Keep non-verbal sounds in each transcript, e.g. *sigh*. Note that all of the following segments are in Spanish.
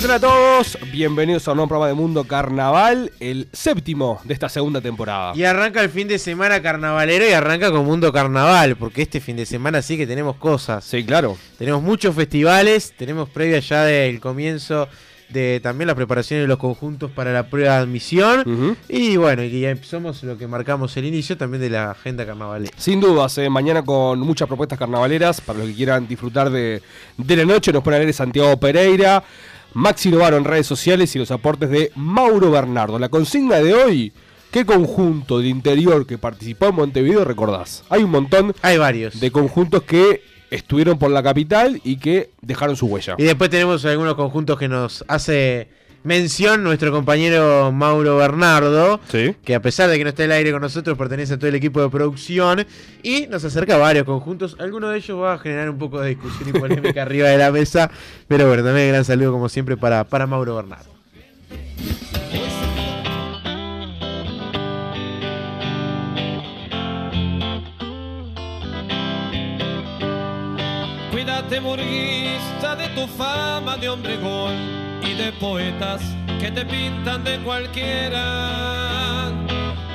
¿Qué tal a todos? Bienvenidos a un nuevo programa de Mundo Carnaval, el séptimo de esta segunda temporada. Y arranca el fin de semana carnavalero y arranca con Mundo Carnaval, porque este fin de semana sí que tenemos cosas. Sí, claro. Tenemos muchos festivales, tenemos previa ya del comienzo de también las preparaciones de los conjuntos para la prueba de admisión. Y bueno, y ya somos lo que marcamos el inicio también de la agenda carnavalera. Sin dudas, eh, mañana con muchas propuestas carnavaleras para los que quieran disfrutar de, de la noche. Nos pone a leer Santiago Pereira, Maxi Novaro en redes sociales y los aportes de Mauro Bernardo. La consigna de hoy, ¿qué conjunto del interior que participó en Montevideo recordás? Hay un montón Hay varios. de conjuntos que estuvieron por la capital y que dejaron su huella. Y después tenemos algunos conjuntos que nos hace mención nuestro compañero Mauro Bernardo. Sí. que a pesar de que no está en el aire con nosotros, pertenece a todo el equipo de producción y nos acerca a varios conjuntos. Alguno de ellos va a generar un poco de discusión y polémica *laughs* arriba de la mesa, pero bueno, también gran saludo como siempre para, para Mauro Bernardo. Cuídate, murguista, de tu fama de hombre gol y de poetas que te pintan de cualquiera.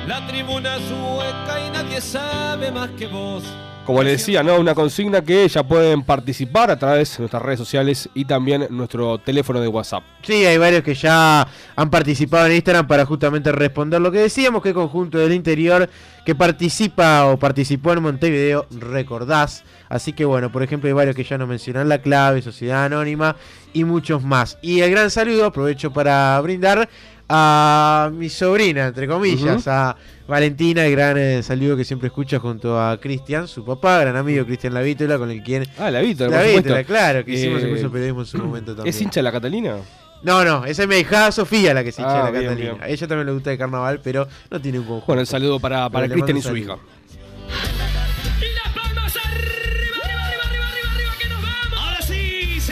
La tribuna es hueca y nadie sabe más que vos. Como les decía, ¿no? Una consigna que ya pueden participar a través de nuestras redes sociales y también nuestro teléfono de WhatsApp. Sí, hay varios que ya han participado en Instagram para justamente responder lo que decíamos, que conjunto del interior que participa o participó en Montevideo recordás. Así que bueno, por ejemplo, hay varios que ya nos mencionan la clave, Sociedad Anónima y muchos más. Y el gran saludo, aprovecho para brindar a mi sobrina, entre comillas, a Valentina, el gran eh, saludo que siempre escucha junto a Cristian, su papá, gran amigo Cristian Lavítola, con el quien... Ah, la Víctor, La por Vítola, supuesto. claro, que hicimos Eh, el curso de periodismo en su momento también. ¿Es hincha la Catalina? No, no, esa es mi hija Sofía la que se hincha Ah, de la bien, Catalina. bien. A ella también le gusta el carnaval, pero no tiene un conjunto. Bueno, el saludo para, para Cristian y su hija.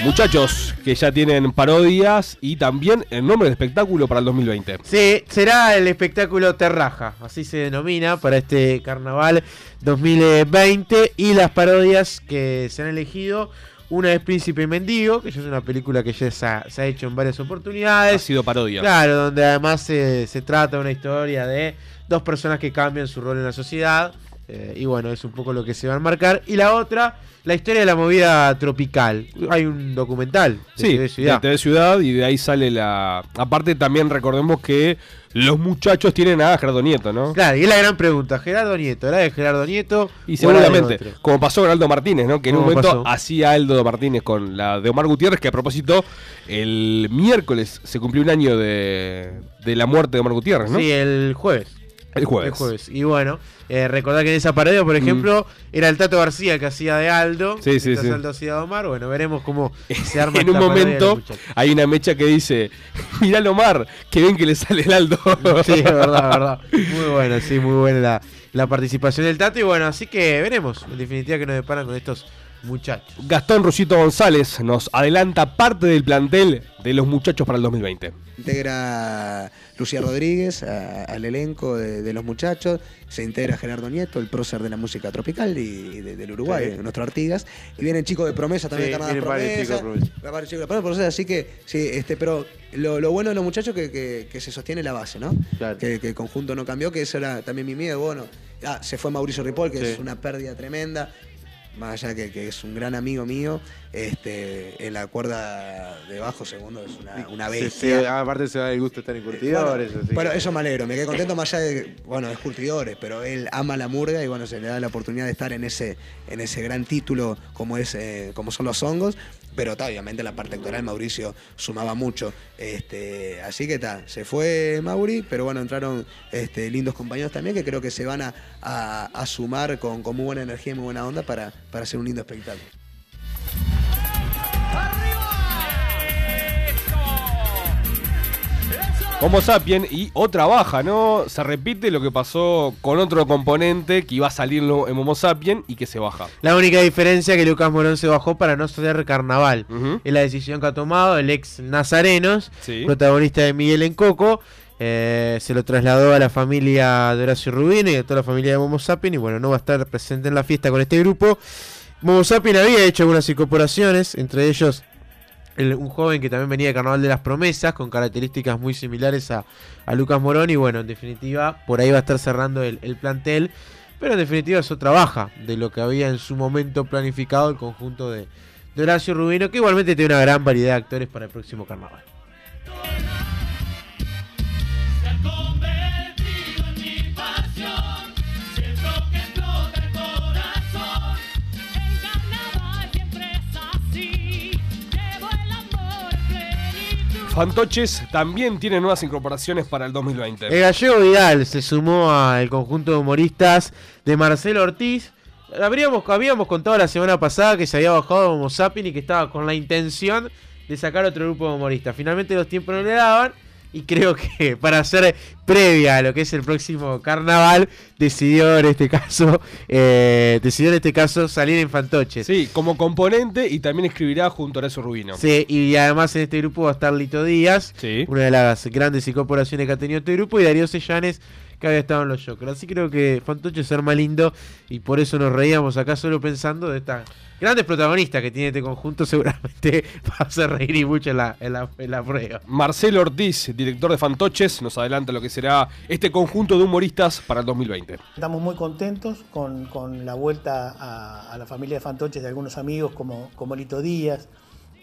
Muchachos que ya tienen parodias y también el nombre del espectáculo para el 2020. Sí, será el espectáculo Terraja, así se denomina para este carnaval 2020. Y las parodias que se han elegido, una es Príncipe y Mendigo, que ya es una película que ya se ha, se ha hecho en varias Ha oportunidades. sido parodia. Claro, donde además se, se trata de una historia de dos personas que cambian su rol en la sociedad. Eh, y bueno, es un poco lo que se va a marcar. Y la otra, la historia de la movida tropical. Hay un documental de Sí, TV Ciudad. de TV Ciudad y de ahí sale la... Aparte también recordemos que los muchachos tienen a Gerardo Nieto, ¿no? Claro, y es la gran pregunta. Gerardo Nieto, ¿era de Gerardo Nieto? Y seguramente, como pasó con Aldo Martínez, ¿no? Que en un ¿Cómo momento pasó? hacía Aldo Martínez con la de Omar Gutiérrez, que a propósito, el miércoles se cumplió un año de, de la muerte de Omar Gutiérrez, ¿no? Sí, el jueves. El jueves. El jueves. Y bueno, eh, recordar que en esa parodia, por ejemplo, era el Tato García que hacía de Aldo. Mm. Sí, sí, sí. Aldo hacía de Omar. Bueno, veremos cómo *laughs* se arma en un esta momento hay una mecha que dice, *laughs* mirá Omar, que ven que le sale el Aldo. *laughs* Sí, es verdad, es verdad. Muy bueno, sí, muy buena la, la participación del Tato. Y bueno, así que veremos, en definitiva, que nos deparan con estos muchachos. Gastón Rusito González nos adelanta parte del plantel de los muchachos para el 2020. integra Lucía Rodríguez a- al elenco de, de los muchachos, se integra Gerardo Nieto, el prócer de la música tropical y de- del Uruguay, Sí. nuestro Artigas, y vienen chicos de promesa también, Sí, promesa, de promesa. de así que sí, este, pero lo, lo bueno de los muchachos que, que, que se sostiene la base, ¿no? Claro. Que, que el conjunto no cambió, que eso era también mi miedo, bueno, ah, se fue Mauricio Ripoll, que Sí. es una pérdida tremenda, más allá que, que es un gran amigo mío, este, en la cuerda de bajo segundo es una, una bestia. sí, aparte se da el gusto de estar en curtidores. Bueno, así bueno, que- eso me alegro, me quedé contento más allá de bueno, es curtidores, pero él ama la murga y bueno, se le da la oportunidad de estar en ese, en ese gran título como es, eh, como son los hongos, pero está, obviamente la parte actoral Mauricio sumaba mucho. Este, así que está, se fue Mauri, pero bueno, entraron este, lindos compañeros también que creo que se van a, sumar con, con muy buena energía y muy buena onda para, para hacer un lindo espectáculo. Homo sapien y otra baja, ¿no? Se repite lo que pasó con otro componente que iba a salir en Homo sapien y que se baja. La única diferencia es que Lucas Morón se bajó para no hacer carnaval. Es la decisión que ha tomado el ex Nazarenos, Sí. protagonista de Miguel en Coco. Eh, se lo trasladó a la familia de Horacio Rubino y a toda la familia de Momo Sapien. Y bueno, no va a estar presente en la fiesta con este grupo. Momo Sapien había hecho algunas incorporaciones, entre ellos un joven que también venía de Carnaval de las Promesas, con características muy similares a, a Lucas Morón. Y bueno, en definitiva, por ahí va a estar cerrando el, el plantel. Pero en definitiva es otra baja de lo que había en su momento planificado el conjunto de, de Horacio Rubino, que igualmente tiene una gran variedad de actores para el próximo carnaval. Fantoches también tiene nuevas incorporaciones para el 2020. El gallego Vidal se sumó al conjunto de humoristas de Marcelo Ortiz. Habríamos, habíamos contado la semana pasada que se había bajado Homo Sapien y que estaba con la intención de sacar otro grupo de humoristas. Finalmente los tiempos no le daban y creo que *laughs* para hacer previa a lo que es el próximo carnaval decidió en este caso eh, decidió en este caso salir en Fantoches. Sí, como componente y también escribirá junto a Horacio Rubino. Sí, y además en este grupo va a estar Lito Díaz, Sí. una de las grandes incorporaciones que ha tenido este grupo, y Darío Sellanes, que había estado en los Jokers. Así creo que Fantoche es ser más lindo, y por eso nos reíamos acá solo pensando de estas grandes protagonistas que tiene este conjunto, *laughs* seguramente va a hacer reír y mucho en la, en la, en la prueba. Marcelo Ortiz, director de Fantoches, nos adelanta lo que será este conjunto de humoristas para el 2020. Estamos muy contentos con, con la vuelta a, a la familia de fantoches de algunos amigos como, como Lito Díaz,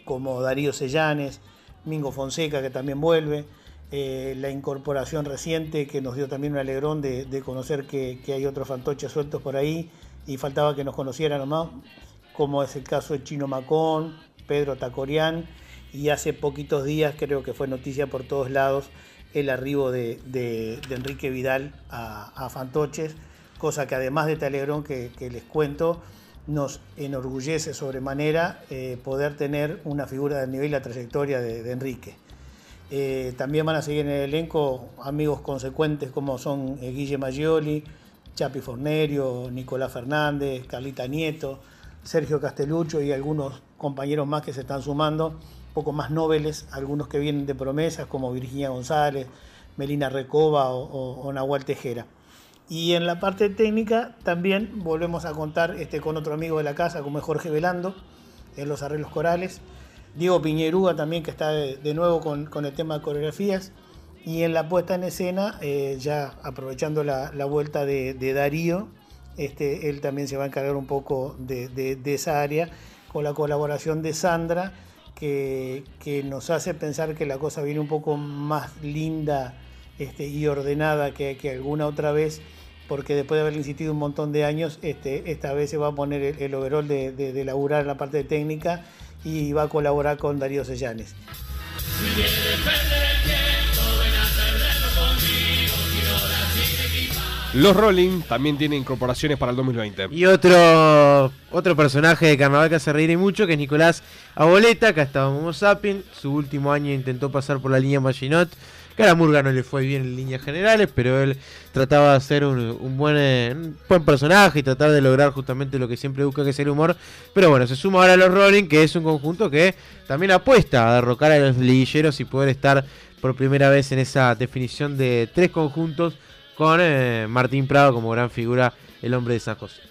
como Darío Sellanes, Mingo Fonseca que también vuelve, eh, la incorporación reciente que nos dio también un alegrón de, conocer que, hay otros fantoches sueltos por ahí y faltaba que nos conocieran nomás, como es el caso de Chino Macón, Pedro Tacorián y hace poquitos días creo que fue noticia por todos lados el arribo de, Enrique Vidal a, Fantoches, cosa que además de este alegrón que, les cuento, nos enorgullece sobremanera eh, poder tener una figura del nivel y la trayectoria de Enrique. Eh, también van a seguir en el elenco amigos consecuentes como son eh, Guille Maggioli, Chapi Fornerio, Nicolás Fernández, Carlita Nieto, Sergio Castelucho y algunos compañeros más que se están sumando, poco más nobles, algunos que vienen de promesas como Virginia González, Melina Recoba o, o- Tejera. Y en la parte técnica también volvemos a contar este, con otro amigo de la casa como es Jorge Velando en los arreglos corales. Diego Piñerúa también que está de, nuevo con, con el tema de coreografías. Y en la puesta en escena, eh, ya aprovechando la, la vuelta de, Darío, este, él también se va a encargar un poco de, de- esa área con la colaboración de Sandra, que, que nos hace pensar que la cosa viene un poco más linda este, y ordenada que, que alguna otra vez, porque después de haber insistido un montón de años, este, esta vez se va a poner el, el overall de, de, de laburar en la parte técnica y va a colaborar con Darío Sellanes. Los Rolling también tienen incorporaciones para el 2020. Y otro otro personaje de carnaval que hace reír y mucho, que es Nicolás Aboleta, que ha estado en Homo Sapien. Su último año intentó pasar por la línea Maginot. Que a la Murga no le fue bien en líneas generales, pero él trataba de ser un, buen, eh, buen personaje y tratar de lograr justamente lo que siempre busca, que es el humor. Pero bueno, se suma ahora a los Rolling, que es un conjunto que también apuesta a derrocar a los liguilleros y poder estar por primera vez en esa definición de tres conjuntos con eh, Martín Prado como gran figura, el hombre de San José.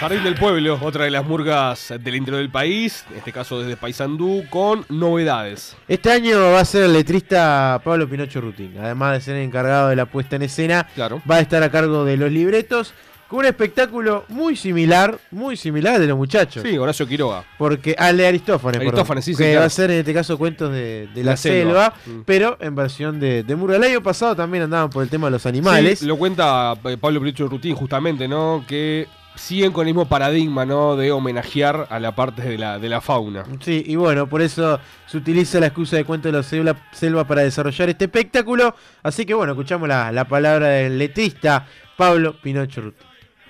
Jardín del Pueblo, otra de las murgas del interior del país, en este caso desde Paysandú, con novedades. Este año va a ser el letrista Pablo Pinocho Rutín, además de ser encargado de la puesta en escena, Claro. va a estar a cargo de los libretos, con un espectáculo muy similar, muy similar al de los muchachos. Sí, Horacio Quiroga. Porque al de Aristófanes, perdón, Aristófanes, sí, sí, que claro. va a ser en este caso cuentos de, de la, La selva, selva. Mm. pero en versión de, de Murga. El año pasado también andaban por el tema de los animales. Sí, lo cuenta eh, Pablo Pinocho Rutín justamente, ¿no? Que siguen con el mismo paradigma, ¿no? De homenajear a la parte de la, de la fauna. Sí, y bueno, por eso se utiliza la excusa de cuento de la selva, selva para desarrollar este espectáculo. Así que bueno, escuchamos la, la palabra del letrista Pablo Pinocho Rutín.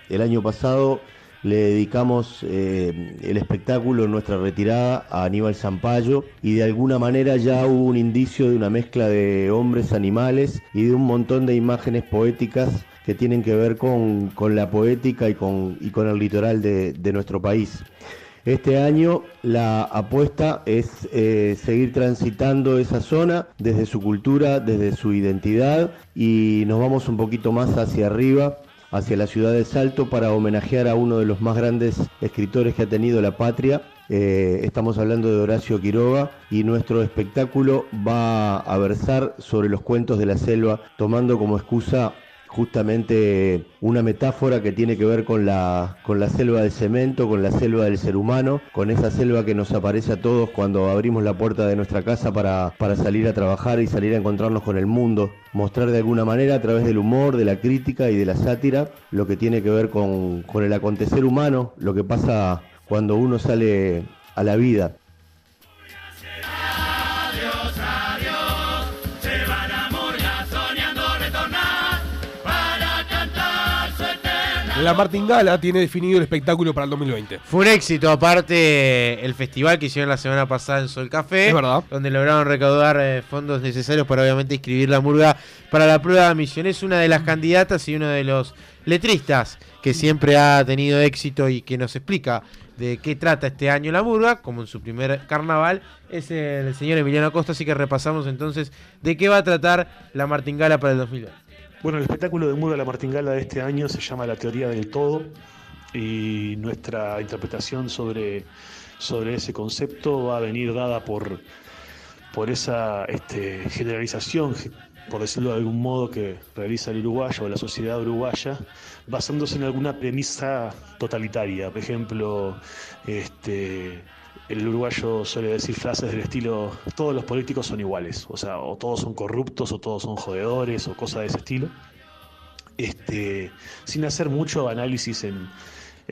El año pasado le dedicamos eh, el espectáculo en nuestra retirada a Aníbal Zampayo y de alguna manera ya hubo un indicio de una mezcla de hombres, animales y de un montón de imágenes poéticas que tienen que ver con, con la poética y con, y con el litoral de, de nuestro país. Este año la apuesta es eh, seguir transitando esa zona desde su cultura, desde su identidad y nos vamos un poquito más hacia arriba hacia la ciudad de Salto para homenajear a uno de los más grandes escritores que ha tenido la patria. Eh, estamos hablando de Horacio Quiroga y nuestro espectáculo va a versar sobre los cuentos de la selva, tomando como excusa justamente una metáfora que tiene que ver con la, con la selva de cemento, con la selva del ser humano, con esa selva que nos aparece a todos cuando abrimos la puerta de nuestra casa para, para salir a trabajar y salir a encontrarnos con el mundo. Mostrar de alguna manera a través del humor, de la crítica y de la sátira lo que tiene que ver con, con el acontecer humano, lo que pasa cuando uno sale a la vida. La Martingala tiene definido el espectáculo para el 2020. Fue un éxito, aparte el festival que hicieron la semana pasada en Sol Café, Es verdad. donde lograron recaudar eh, fondos necesarios para obviamente inscribir la murga para la prueba de admisión. Es una de las candidatas y uno de los letristas que siempre ha tenido éxito y que nos explica de qué trata este año la murga, como en su primer carnaval, es el señor Emiliano Costa, así que repasamos entonces de qué va a tratar la Martingala para el 2020. Bueno, el espectáculo de Murga La Martingala de este año se llama La Teoría del Todo y nuestra interpretación sobre, sobre ese concepto va a venir dada por, por esa este, generalización, por decirlo de algún modo, que realiza el uruguayo o la sociedad uruguaya, basándose en alguna premisa totalitaria. Por ejemplo, este, el uruguayo suele decir frases del estilo, todos los políticos son iguales, o sea, o todos son corruptos, o todos son jodedores, o cosas de ese estilo. Este, sin hacer mucho análisis en,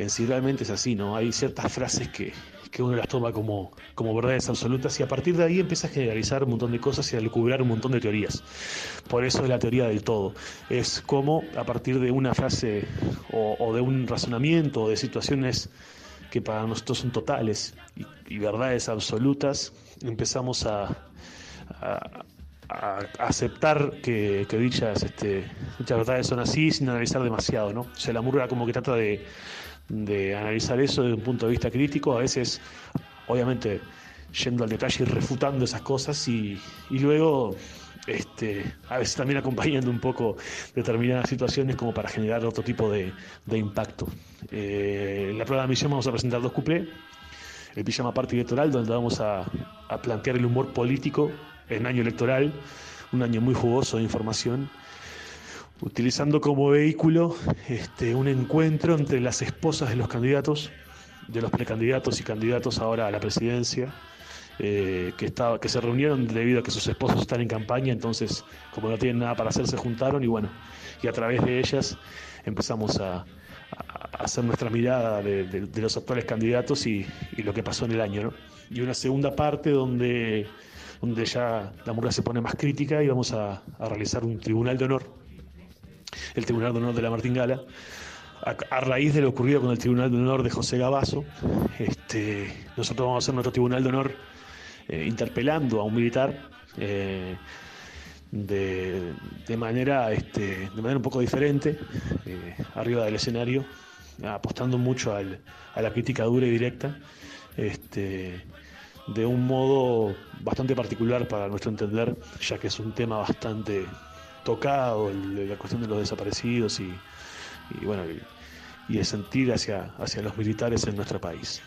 si realmente es así, ¿no? Hay ciertas frases que, que uno las toma como, como verdades absolutas y a partir de ahí empieza a generalizar un montón de cosas y a lucubrar un montón de teorías. Por eso es la teoría del todo. Es como a partir de una frase o, o de un razonamiento o de situaciones que para nosotros son totales y, verdades absolutas, empezamos a, a- aceptar que, que dichas, este, dichas verdades son así sin analizar demasiado, ¿no? O sea, la murga como que trata de, analizar eso desde un punto de vista crítico, a veces, obviamente, yendo al detalle y refutando esas cosas y luego, este, a veces también acompañando un poco determinadas situaciones como para generar otro tipo de, de impacto. Eh, en la prueba de admisión vamos a presentar dos cuplés, el pijama party electoral, donde vamos a, a plantear el humor político en año electoral, un año muy jugoso de información, utilizando como vehículo este, un encuentro entre las esposas de los candidatos, de los precandidatos y candidatos ahora a la presidencia, eh, que, estaba, que se reunieron debido a que sus esposos están en campaña, entonces como no tienen nada para hacer se juntaron y bueno, y a través de ellas empezamos a, hacer nuestra mirada de, los actuales candidatos y, lo que pasó en el año. ¿no? Y una segunda parte donde, donde ya la murga se pone más crítica y vamos a, a realizar un tribunal de honor, el tribunal de honor de la Martingala, a, a raíz de lo ocurrido con el tribunal de honor de José Gabazo. Este, nosotros vamos a hacer nuestro tribunal de honor eh, interpelando a un militar. eh, de, de manera este, de manera un poco diferente eh, arriba del escenario apostando mucho al- a la crítica dura y directa este, de un modo bastante particular para nuestro entender ya que es un tema bastante tocado la cuestión de los desaparecidos y, y bueno y el sentir hacia, hacia los militares en nuestro país.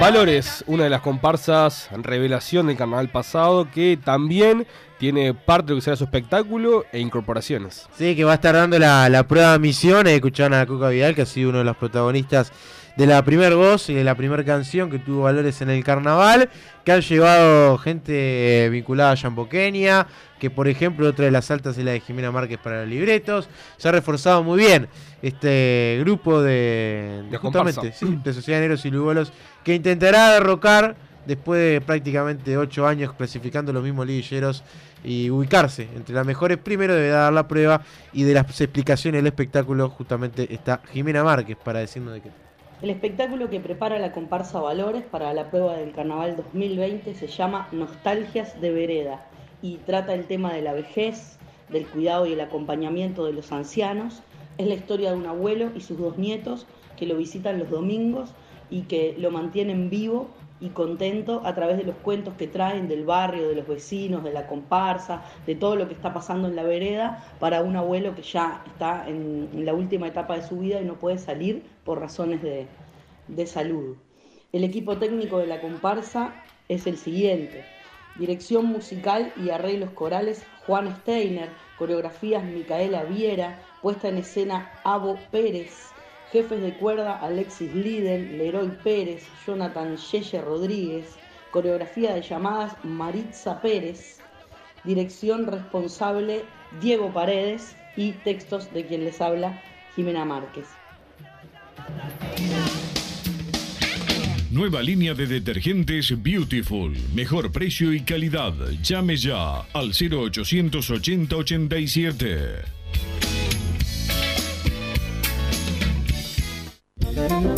Valores. Una de las comparsas revelación del carnaval pasado, que también tiene parte de lo que será su espectáculo e incorporaciones. Sí, que va a estar dando la, prueba de misión. Eh, escucharon a Coca Vidal, que ha sido uno de los protagonistas de la primer voz y de la primera canción que tuvo valores en el carnaval. Que han llevado gente eh, vinculada a Jamboqueña. Que por ejemplo, otra de las altas es la de Jimena Márquez para los libretos. Se ha reforzado muy bien este grupo de, de justamente sí, *clears throat* de Sociedad de Negros y Lugolos. Que intentará derrocar después de prácticamente 8 años clasificando los mismos liguilleros y ubicarse entre las mejores. Primero debe dar la prueba y de las explicaciones del espectáculo justamente está Jimena Márquez para decirnos de qué. El espectáculo que prepara la comparsa Valores para la prueba del Carnaval 2020 se llama Nostalgias de Vereda y trata el tema de la vejez, del cuidado y el acompañamiento de los ancianos. Es la historia de un abuelo y sus dos nietos que lo visitan los domingos y que lo mantienen vivo y contento a través de los cuentos que traen del barrio, de los vecinos, de la comparsa, de todo lo que está pasando en la vereda para un abuelo que ya está en, la última etapa de su vida y no puede salir por razones de, de salud. El equipo técnico de la comparsa es el siguiente. Dirección musical y arreglos corales Juan Steiner, coreografías Micaela Viera, puesta en escena Abo Pérez, jefes de cuerda Alexis Liden, Leroy Pérez, Jonathan Yeye Rodríguez, coreografía de llamadas Maritza Pérez, dirección responsable Diego Paredes y textos de quien les habla Jimena Márquez. Nueva línea de detergentes Beautiful. Mejor precio y calidad. Llame ya al 0880 87.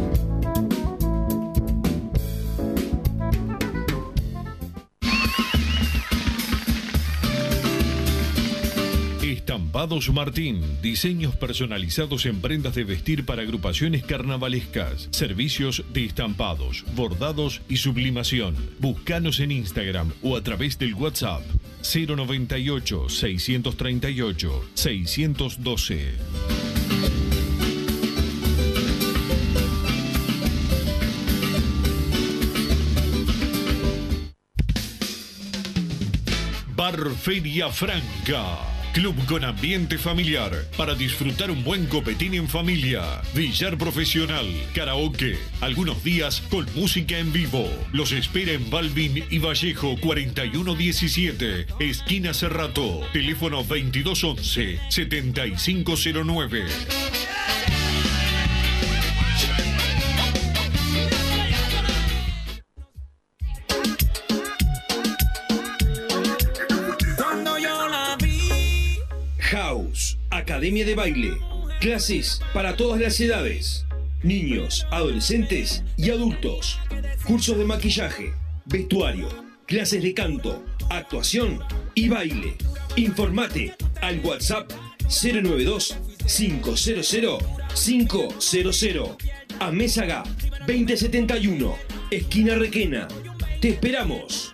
Estampados Martín, diseños personalizados en prendas de vestir para agrupaciones carnavalescas, servicios de estampados, bordados y sublimación. Búscanos en Instagram o a través del WhatsApp 098 638 612. Bar Feria Franca. Club con ambiente familiar para disfrutar un buen copetín en familia. Billar profesional, karaoke, algunos días con música en vivo. Los espera en Balvin y Vallejo 4117, esquina Cerrato. Teléfono 2211 7509. Academia de Baile. Clases para todas las edades. Niños, adolescentes y adultos. Cursos de maquillaje, vestuario, clases de canto, actuación y baile. Informate al WhatsApp 092 500 500. A Mésaga 2071, esquina Requena. Te esperamos.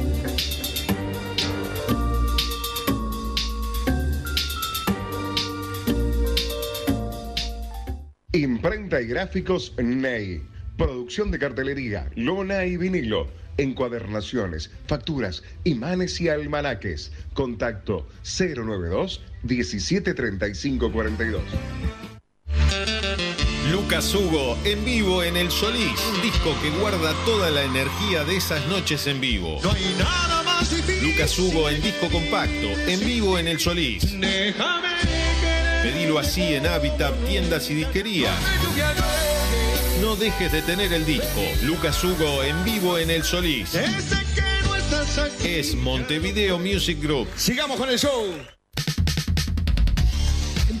Imprenta y gráficos Ney. Producción de cartelería, lona y vinilo. Encuadernaciones, facturas, imanes y almanaques. Contacto 092 173542. Lucas Hugo en vivo en El Solís, un disco que guarda toda la energía de esas noches en vivo. Lucas Hugo en disco compacto, en vivo en El Solís. Pedilo así en Habitat, tiendas y disquerías. No dejes de tener el disco. Lucas Hugo en vivo en El Solís. Es Montevideo Music Group. Sigamos con el show.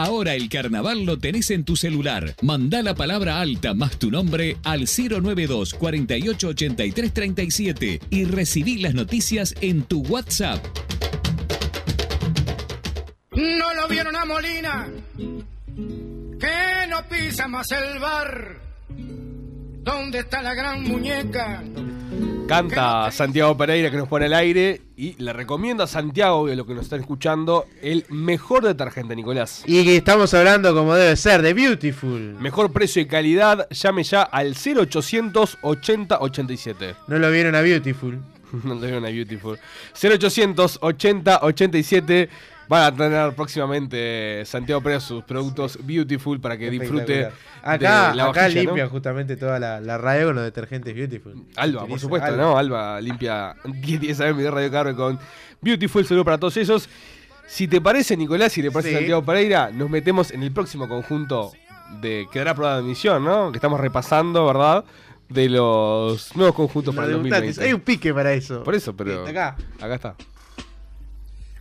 Ahora el carnaval lo tenés en tu celular. Mandá la palabra alta más tu nombre al 092 48 83 37 y recibí las noticias en tu WhatsApp. No lo vieron a Molina, que no pisa más el bar. ¿Dónde está la gran muñeca? Canta Santiago Pereira que nos pone al aire y le recomiendo a Santiago y a los que nos están escuchando el mejor detergente, Nicolás. Y que estamos hablando como debe ser, de Beautiful. Mejor precio y calidad, llame ya al 0800 80 87. No lo vieron a Beautiful. *laughs* no lo vieron a Beautiful. 0800 80 87. Van a tener próximamente Santiago Pereira sus productos Beautiful para que disfrute Acá, de la acá vajilla, ¿no? limpia justamente toda la, la radio con los detergentes Beautiful. Alba, por supuesto, Alba. ¿no? Alba limpia *laughs* 10 10 años de Radio Carve con Beautiful. Saludo para todos ellos. Si te parece, Nicolás, si te parece Sí. Santiago Pereira, nos metemos en el próximo conjunto de Quedará Prueba de Emisión, ¿no? Que estamos repasando, ¿verdad? De los nuevos conjuntos para el Los debutantes. 2020. Hay un pique para eso. Por eso, pero. Acá. Acá está.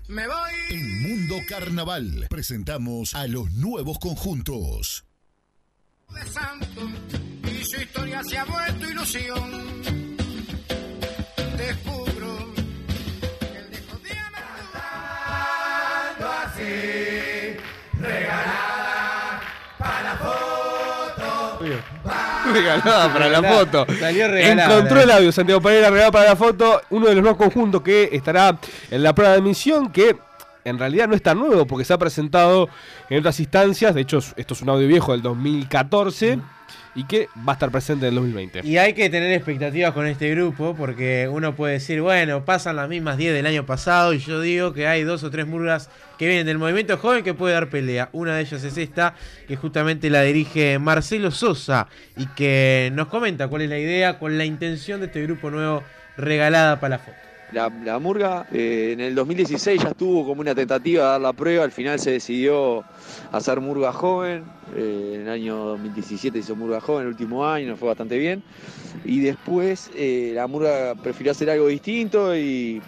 Me voy. En Mundo Carnaval presentamos a los nuevos conjuntos. de santo y su historia se ha vuelto ilusión. Descubro *laughs* Regalada para la foto. Salió regalada. Encontró el audio, Santiago Pereira, regalada para la foto. Uno de los nuevos conjuntos que estará en la prueba de emisión, que en realidad no es tan nuevo porque se ha presentado en otras instancias. De hecho, esto es un audio viejo del 2014 y que va a estar presente en el 2020. Y hay que tener expectativas con este grupo porque uno puede decir, bueno, pasan las mismas 10 del año pasado y yo digo que hay dos o tres murgas que vienen del movimiento joven que puede dar pelea. Una de ellas es esta, que justamente la dirige Marcelo Sosa y que nos comenta cuál es la idea, es la intención de este grupo nuevo regalada para la foto. La, la murga eh, en el 2016 ya estuvo como una tentativa de dar la prueba, al final se decidió hacer murga joven, eh, en el año 2017 hizo murga joven, el último año, nos fue bastante bien, y después eh, la murga prefirió hacer algo distinto y,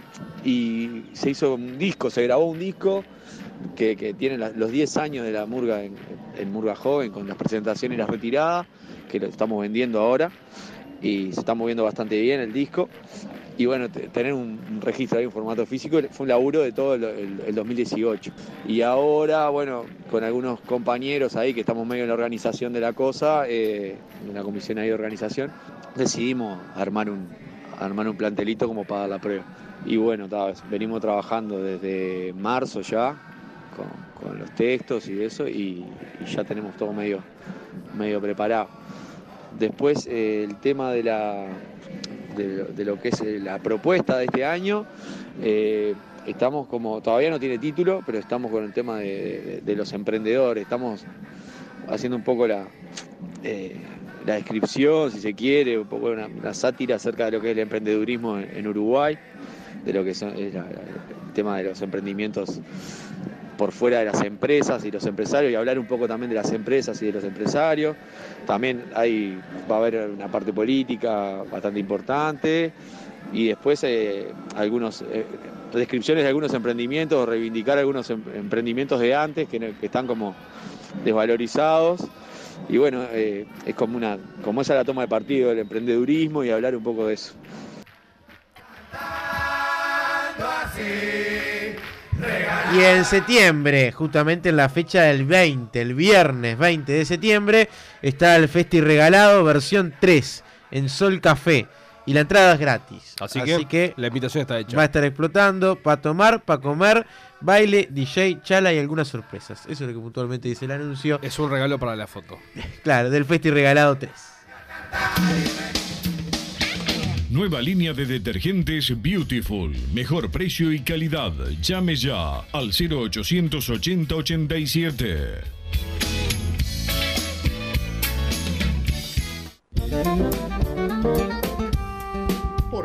y se hizo un disco, se grabó un disco que, que tiene los 10 años de la murga en, en murga joven, con las presentaciones y las retiradas, que lo estamos vendiendo ahora, y se está moviendo bastante bien el disco. Y bueno, te- tener un, registro ahí, un formato físico, fue un laburo de todo el, el- el 2018. Y ahora, bueno, con algunos compañeros ahí que estamos medio en la organización de la cosa, eh, en la comisión ahí de organización, decidimos armar un, armar un plantelito como para la prueba. Y bueno, ta, venimos trabajando desde marzo ya, con, los textos y eso, y, y ya tenemos todo medio, medio preparado. Después eh, el tema de la de, lo- que es eh, la propuesta de este año. eh, estamos como, todavía no tiene título, pero estamos con el tema de, los emprendedores. Estamos haciendo un poco la, eh, la descripción, si se quiere, un poco una, sátira acerca de lo que es el emprendedurismo en, Uruguay, de lo que son- es el tema de los emprendimientos por fuera de las empresas y los empresarios y hablar un poco también de las empresas y de los empresarios. También hay, va a haber una parte política bastante importante y después eh, eh, descripciones de algunos emprendimientos, reivindicar algunos em- emprendimientos de antes que, están como desvalorizados. Y bueno, eh, es como una, como esa la toma de partido del emprendedurismo y hablar un poco de eso. Y en septiembre, justamente en la fecha del 20, el viernes 20 de septiembre, está el Festi Regalado versión 3 en Sol Café. Y la entrada es gratis. Así que la invitación está hecha. Va a estar explotando para tomar, para comer, baile, DJ, chala y algunas sorpresas. Eso es lo que puntualmente dice el anuncio. Es un regalo para la foto. *laughs* Claro, del Festi Regalado 3. Nueva línea de detergentes Beautiful. Mejor precio y calidad. Llame ya al 0880 87.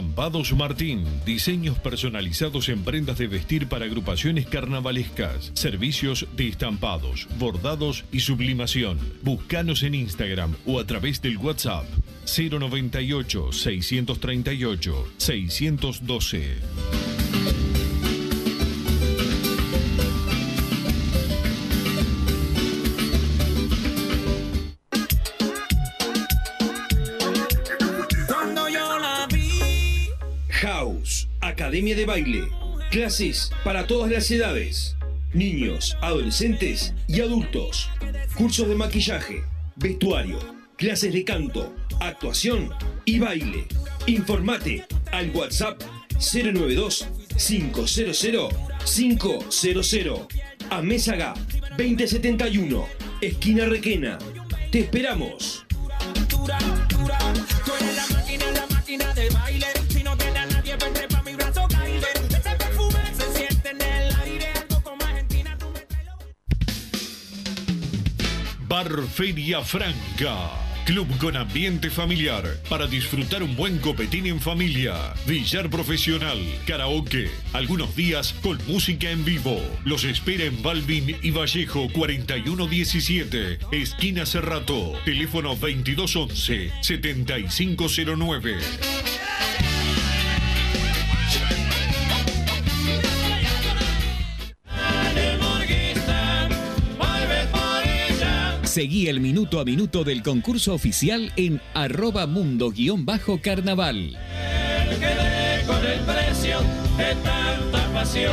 Estampados Martín. Diseños personalizados en prendas de vestir para agrupaciones carnavalescas. Servicios de estampados, bordados y sublimación. Búscanos en Instagram o a través del WhatsApp 098 638 612. De Baile. Clases para todas las edades. Niños, adolescentes y adultos. Cursos de maquillaje, vestuario, clases de canto, actuación y baile. Informate al WhatsApp 092 500 500. A Mésaga 2071, esquina Requena. Te esperamos. Bar Feria Franca. Club con ambiente familiar para disfrutar un buen copetín en familia. Billar profesional, karaoke, algunos días con música en vivo. Los espera en Balvin y Vallejo 4117, esquina Cerrato. Teléfono 2211 7509. Seguí el minuto a minuto del concurso oficial en arroba mundo-carnaval. Con el precio de tanta pasión.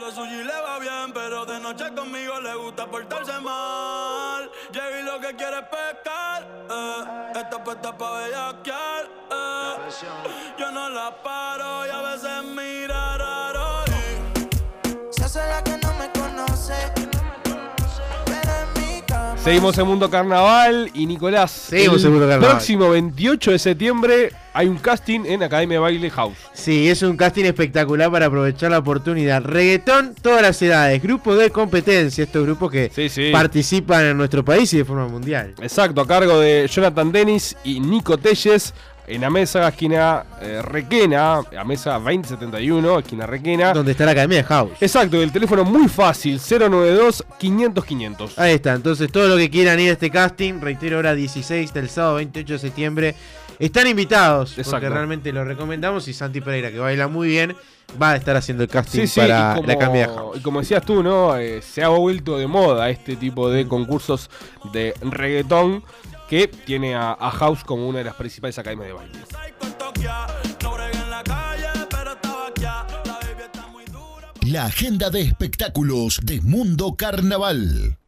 Lo suyo y le va bien, pero de noche conmigo le gusta portarse mal. Llega y lo que quiere es pescar. Eh. Esta puesta pa' bellaquear. Eh. Yo no la paro y a veces mira Seguimos en Mundo Carnaval y Nicolás. Seguimos el en Mundo Carnaval. Próximo 28 de septiembre hay un casting en Academia de Baile House. Sí, es un casting espectacular para aprovechar la oportunidad. Reggaetón, todas las edades, grupos de competencia, estos grupos que participan en nuestro país y de forma mundial. Exacto, a cargo de Jonathan Dennis y Nico Telles. En la mesa, esquina eh, Requena, a mesa 2071, esquina Requena. Donde está la Academia de House. Exacto, el teléfono muy fácil, 092 500 500. Ahí está, entonces todo lo que quieran ir a este casting, reitero, hora 16 del sábado 28 de septiembre, están invitados, porque Exacto. realmente lo recomendamos y Santi Pereira, que baila muy bien, va a estar haciendo el casting Sí, sí, para como, la Academia de House. y como decías tú, ¿no? Eh, se ha vuelto de moda este tipo de concursos de reggaetón que tiene a, a House como una de las principales academias de baile. La agenda de espectáculos de Mundo Carnaval.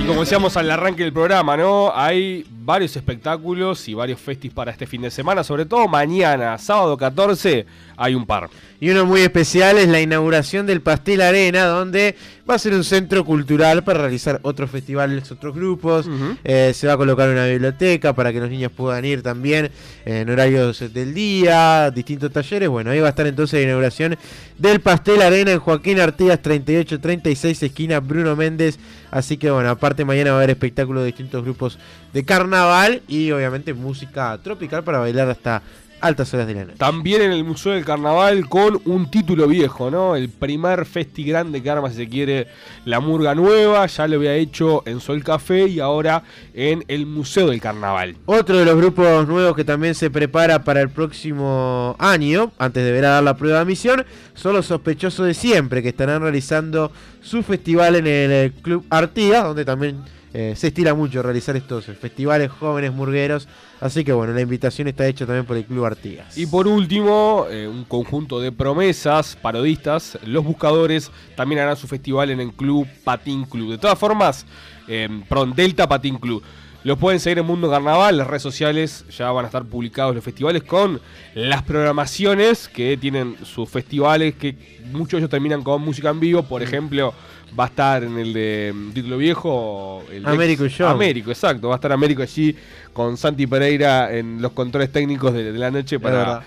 Y como decíamos al arranque del programa, ¿no? Hay varios espectáculos y varios festis para este fin de semana, sobre todo mañana, sábado 14, hay un par. Y uno muy especial es la inauguración del Pastel Arena, donde va a ser un centro cultural para realizar otros festivales, otros grupos. Eh, se va a colocar una biblioteca para que los niños puedan ir también en horarios del día, distintos talleres. Bueno, ahí va a estar entonces la inauguración del Pastel Arena en Joaquín Artigas 3836, esquina Bruno Méndez. Así que bueno, aparte mañana va a haber espectáculos de distintos grupos de carnaval y obviamente música tropical para bailar hasta altas horas de la noche. También en el Museo del Carnaval con un título viejo, ¿no? El primer festi grande que arma, si se quiere, la Murga Nueva. Ya lo había hecho en Sol Café y ahora en el Museo del Carnaval. Otro de los grupos nuevos que también se prepara para el próximo año, antes de ver a dar la prueba de admisión, son los sospechosos de siempre, que estarán realizando su festival en el eh, Club Artigas, donde también eh, se estila mucho realizar estos eh, festivales jóvenes murgueros. Así que bueno, la invitación está hecha también por el Club Artigas. Y por último, eh, un conjunto de promesas, parodistas, los buscadores también harán su festival en el Club Patín Club. De todas formas, eh, Delta Patín Club. Los pueden seguir en Mundo Carnaval, las redes sociales ya van a estar publicados los festivales con las programaciones que tienen sus festivales, que muchos de ellos terminan con música en vivo. Por ejemplo, va a estar en el de mm, Título Viejo. El Américo Show. Américo, exacto. Va a estar Américo allí con Santi Pereira en los controles técnicos de, de la noche para,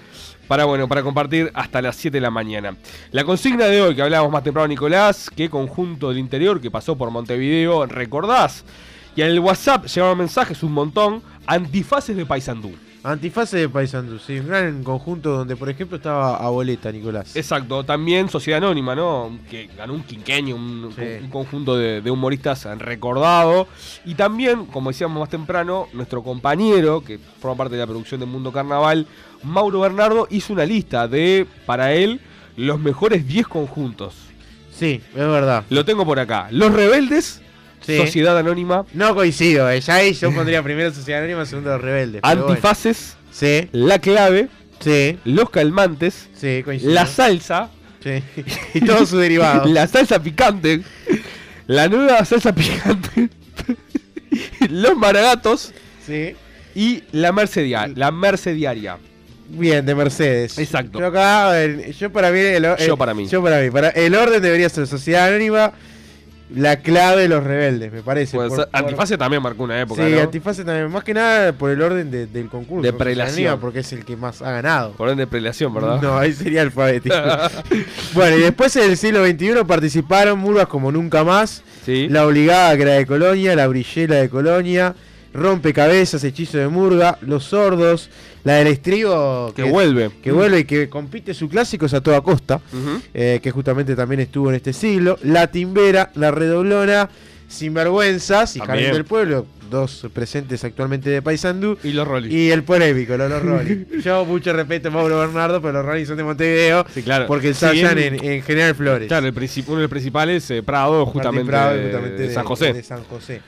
para, bueno, para compartir hasta las 7 de la mañana. La consigna de hoy, que hablábamos más temprano, Nicolás, que conjunto del interior que pasó por Montevideo, recordás Y en el WhatsApp llegaron mensajes un montón. Antifaces de Paysandú. Antifase de Paysandú, sí, un gran conjunto donde, por ejemplo, estaba Aboleta, Nicolás. Exacto, también Sociedad Anónima, ¿no? Que ganó un quinqueño, un, Sí. un conjunto de, de humoristas recordado. Y también, como decíamos más temprano, nuestro compañero, que forma parte de la producción de Mundo Carnaval, Mauro Bernardo, hizo una lista de, para él, los mejores 10 conjuntos. Sí, es verdad. Lo tengo por acá. Los Rebeldes, Sí. Sociedad Anónima, No coincido, eh, ya ahí yo pondría primero Sociedad Anónima, segundo Rebeldes. pero bueno. Antifaces, Sí, La Clave, sí, Los Calmantes, sí, coincido. La Salsa, Sí. *laughs* y todos sus derivados. *laughs* La salsa picante. La nueva salsa picante. *laughs* los maragatos Sí. y la mercedia, la mercediaria. Bien, de Mercedes. Exacto. Yo acá, yo para mí, el, Yo para mí. Yo para mí. Para, el orden debería ser Sociedad Anónima, la clave de los rebeldes, me parece. Por- por- Antifase también marcó una época, Sí, ¿no? Antifase también. Más que nada por el orden de- del concurso. De prelación. Porque es el que más ha ganado. Por orden de prelación, ¿verdad? No, ahí sería alfabético. *laughs* bueno, y después en el siglo XXI participaron murgas como nunca más. Sí. La obligada que era de Colonia, la brillera de Colonia, rompecabezas, hechizo de murga, los sordos, la del estribo Que vuelve. que vuelve y que compite sus clásicos a toda costa, eh, que justamente también estuvo en este siglo, la timbera, la redoblona, sinvergüenzas y. Jardín del Pueblo, dos presentes actualmente de Paysandú. Y los Rolling. Y el polémico, los, los Rolling. *laughs* Yo mucho respeto a Mauro Bernardo, pero los Rolling son de Montevideo. Sí, claro. Porque Sí, ensayan en- en, en General Flores. Claro, el uno de los principales, eh, Prado, justamente, Prado, de, justamente de San José. de San José.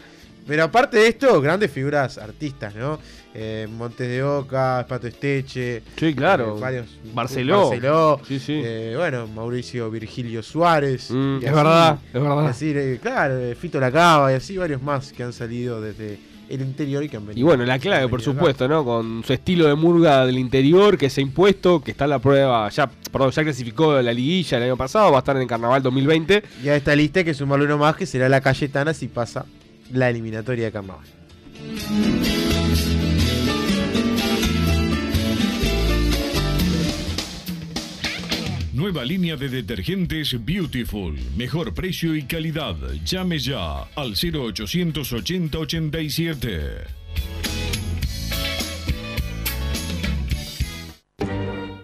Pero aparte de esto, grandes figuras artistas, ¿no? Eh, Montes de Oca, Pato Esteche. Sí, claro. eh, varios. Barceló. Barceló. Sí, sí. eh, bueno, Mauricio Virgilio Suárez. Mm, es verdad, es verdad. así, claro, Fito Lacaba y así varios más que han salido desde el interior y que han venido. Y bueno, la clave, por acá. supuesto, ¿no? Con su estilo de murga del interior que se ha impuesto, que está en la prueba, ya, perdón, ya clasificó la liguilla el año pasado, va a estar en el Carnaval 2020. Y a esta lista hay que sumarle uno más que será la Cayetana si pasa la eliminatoria de carnaval. Nueva línea de detergentes Beautiful. Mejor precio y calidad. Llame ya al 0880 87.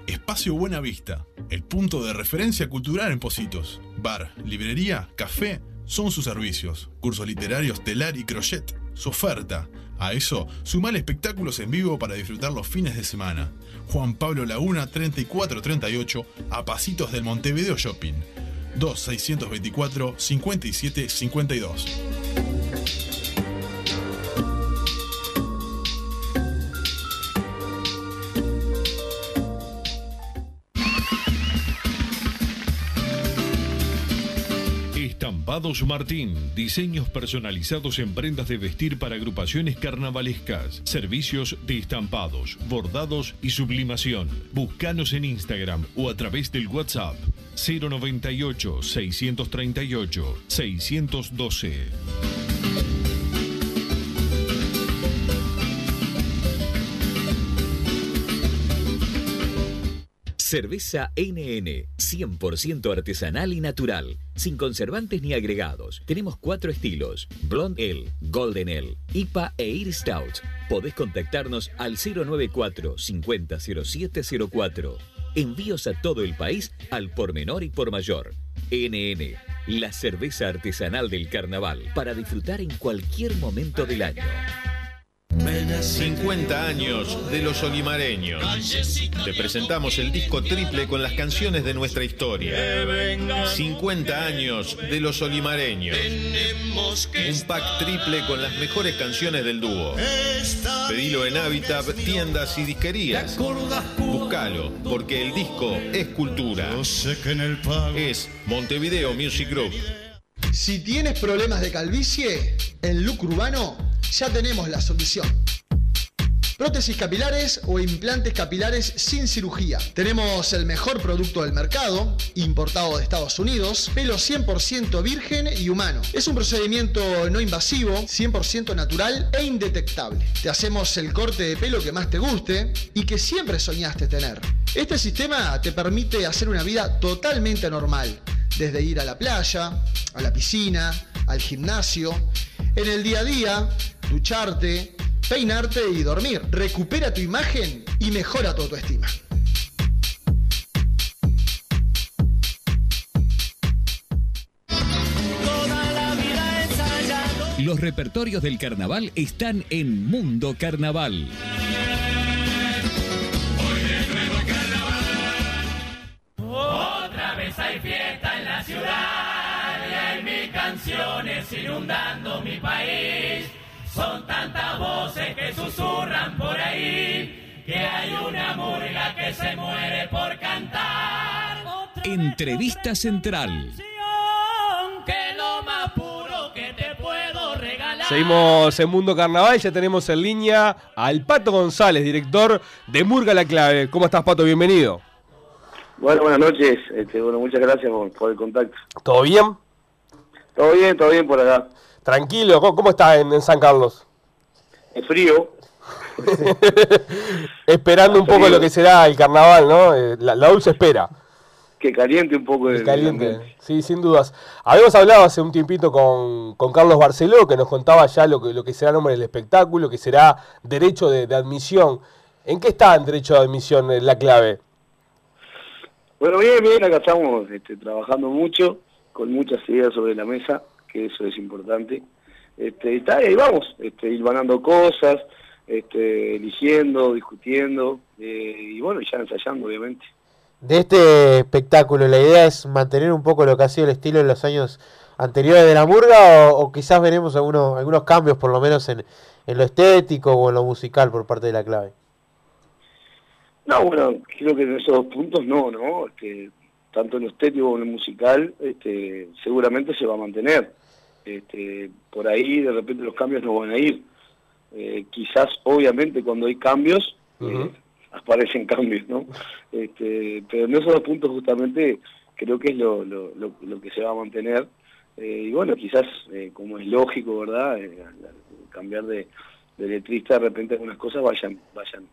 Espacio Buena Vista, el punto de referencia cultural en Positos. Bar, librería, café, son sus servicios. Cursos literarios, telar y crochet, su oferta. A eso, sumar espectáculos en vivo para disfrutar los fines de semana. Juan Pablo Laguna 3438, a pasitos del Montevideo Shopping. 2624 5752. Estampados Martín, diseños personalizados en prendas de vestir para agrupaciones carnavalescas, servicios de estampados, bordados y sublimación. Búscanos en Instagram o a través del WhatsApp 098 638 612. Cerveza NN, 100% artesanal y natural, sin conservantes ni agregados. Tenemos cuatro estilos: Blonde Ale, Golden Ale, IPA e Ir Stout. Podés contactarnos al 094 500704. Envíos a todo el país al por menor y por mayor. NN, la cerveza artesanal del carnaval, para disfrutar en cualquier momento del año. 50 años de los olimareños. Te presentamos el disco triple con las canciones de nuestra historia. 50 años de los olimareños. Un pack triple con las mejores canciones del dúo. Pedilo en Habitat, tiendas y disquerías. Búscalo, porque el disco es cultura. Es Montevideo Music Group. Si tienes problemas de calvicie, en Look Urbano ya tenemos la solución. Prótesis capilares o implantes capilares sin cirugía. Tenemos el mejor producto del mercado, importado de Estados Unidos, pelo 100% virgen y humano. Es un procedimiento no invasivo, 100% natural e indetectable. Te hacemos el corte de pelo que más te guste y que siempre soñaste tener. Este sistema te permite hacer una vida totalmente normal, desde ir a la playa, a la piscina, al gimnasio. en el día a día, ducharte, peinarte y dormir. Recupera tu imagen y mejora tu autoestima. Los repertorios del carnaval están en Mundo Carnaval. Inundando mi país. Son tantas voces que susurran por ahí que hay una murga que se muere por cantar. Entrevista Central. Que lo más puro que te puedo regalar. Seguimos en Mundo Carnaval, ya tenemos en línea al Pato González, director de Murga La Clave. ¿Cómo estás, Pato? Bienvenido. Bueno, buenas noches. Este, bueno, muchas gracias por, por el contacto. ¿Todo bien? Todo bien, todo bien por acá. Tranquilo, ¿cómo, cómo estás en, en San Carlos? Es frío. *laughs* Esperando un poco lo que será el carnaval, ¿no? Eh, La, la dulce espera. Que caliente un poco el, Caliente, sí, sin dudas. Habíamos hablado hace un tiempito con, con Carlos Barceló, que nos contaba ya lo que, lo que será el nombre del espectáculo, que será derecho de, de admisión. ¿En qué está el derecho de admisión eh, la clave? Bueno, bien, bien, acá estamos este, trabajando mucho, con muchas ideas sobre la mesa, que eso es importante. Este, y ahí vamos, este, ir ganando cosas, este, eligiendo, discutiendo, eh, y bueno, ya ensayando, obviamente. De este espectáculo, ¿la idea es mantener un poco lo que ha sido el estilo en los años anteriores de la murga o, o quizás veremos algunos, algunos cambios, por lo menos en, en lo estético o en lo musical por parte de la clave? No, bueno, creo que en esos dos puntos no, ¿no? Este, tanto en lo estético como en lo musical, este, seguramente se va a mantener. Este, por ahí de repente los cambios no van a ir. Eh, quizás, obviamente, cuando hay cambios, eh, aparecen *laughs* cambios, ¿no? Este, pero en esos dos puntos justamente creo que es lo, lo, lo, lo que se va a mantener. Eh, y bueno, quizás, eh, como es lógico, ¿verdad? Cambiar de, de letrista, de repente algunas cosas vayan, vayan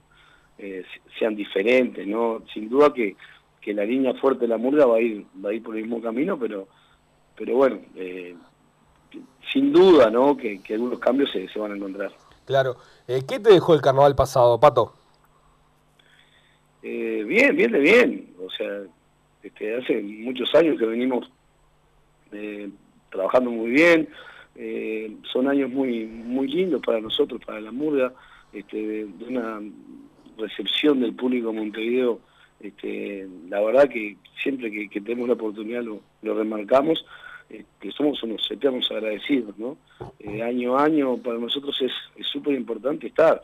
eh, se- sean diferentes, ¿no? Sin duda que, que la línea fuerte de la murga va a ir, va a ir por el mismo camino, pero, pero bueno, eh, sin duda, ¿no? Que, que algunos cambios se, se van a encontrar. Claro. Eh, ¿Qué te dejó el carnaval pasado, Pato? Eh, bien, bien de bien. O sea, este, hace muchos años que venimos eh, trabajando muy bien. Eh, son años muy muy lindos para nosotros, para la murga, este, de, de una recepción del público de Montevideo. Este, la verdad que siempre que, que tenemos la oportunidad lo, lo remarcamos, eh, que somos unos eternos agradecidos, ¿no? Eh, año a año para nosotros es es súper importante estar.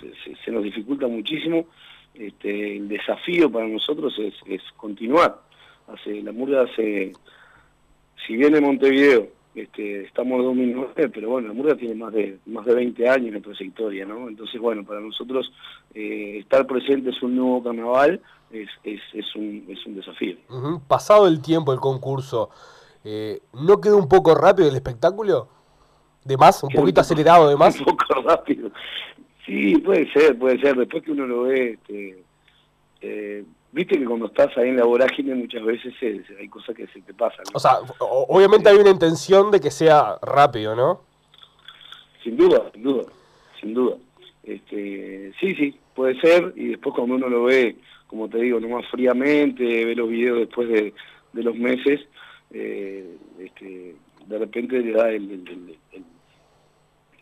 se, se- se nos dificulta muchísimo. Este, el desafío para nosotros es, es continuar. Hace, la Murga hace, si bien en Montevideo este, estamos en 2009, pero bueno, la Murga tiene más de más de 20 años de trayectoria, ¿no? Entonces, bueno, para nosotros eh, estar presentes en un nuevo carnaval es, es, es, un, es un desafío. Pasado el tiempo, el concurso, eh, ¿no quedó un poco rápido el espectáculo? ¿De más? ¿Un Quedó un poquito poco- acelerado de más? *laughs* Un poco rápido. Sí, puede ser, puede ser. Después que uno lo ve, este, eh, viste que cuando estás ahí en la vorágine muchas veces se- se- hay cosas que se te pasan. ¿no? O sea, obviamente hay una intención de que sea rápido, ¿no? Sin duda, sin duda, sin duda. Este, sí, sí, puede ser, y después cuando uno lo ve, como te digo, nomás fríamente, ve los videos después de, de los meses, eh, este, de repente le da el, el- el- el-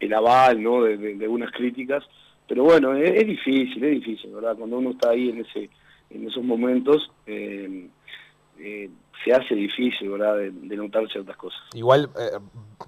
el aval, ¿no?, de, de- de unas críticas, pero bueno, es, es difícil, es difícil, ¿verdad? Cuando uno está ahí en ese en esos momentos, eh, eh, se hace difícil, ¿verdad?, de, de notar ciertas cosas. Igual eh,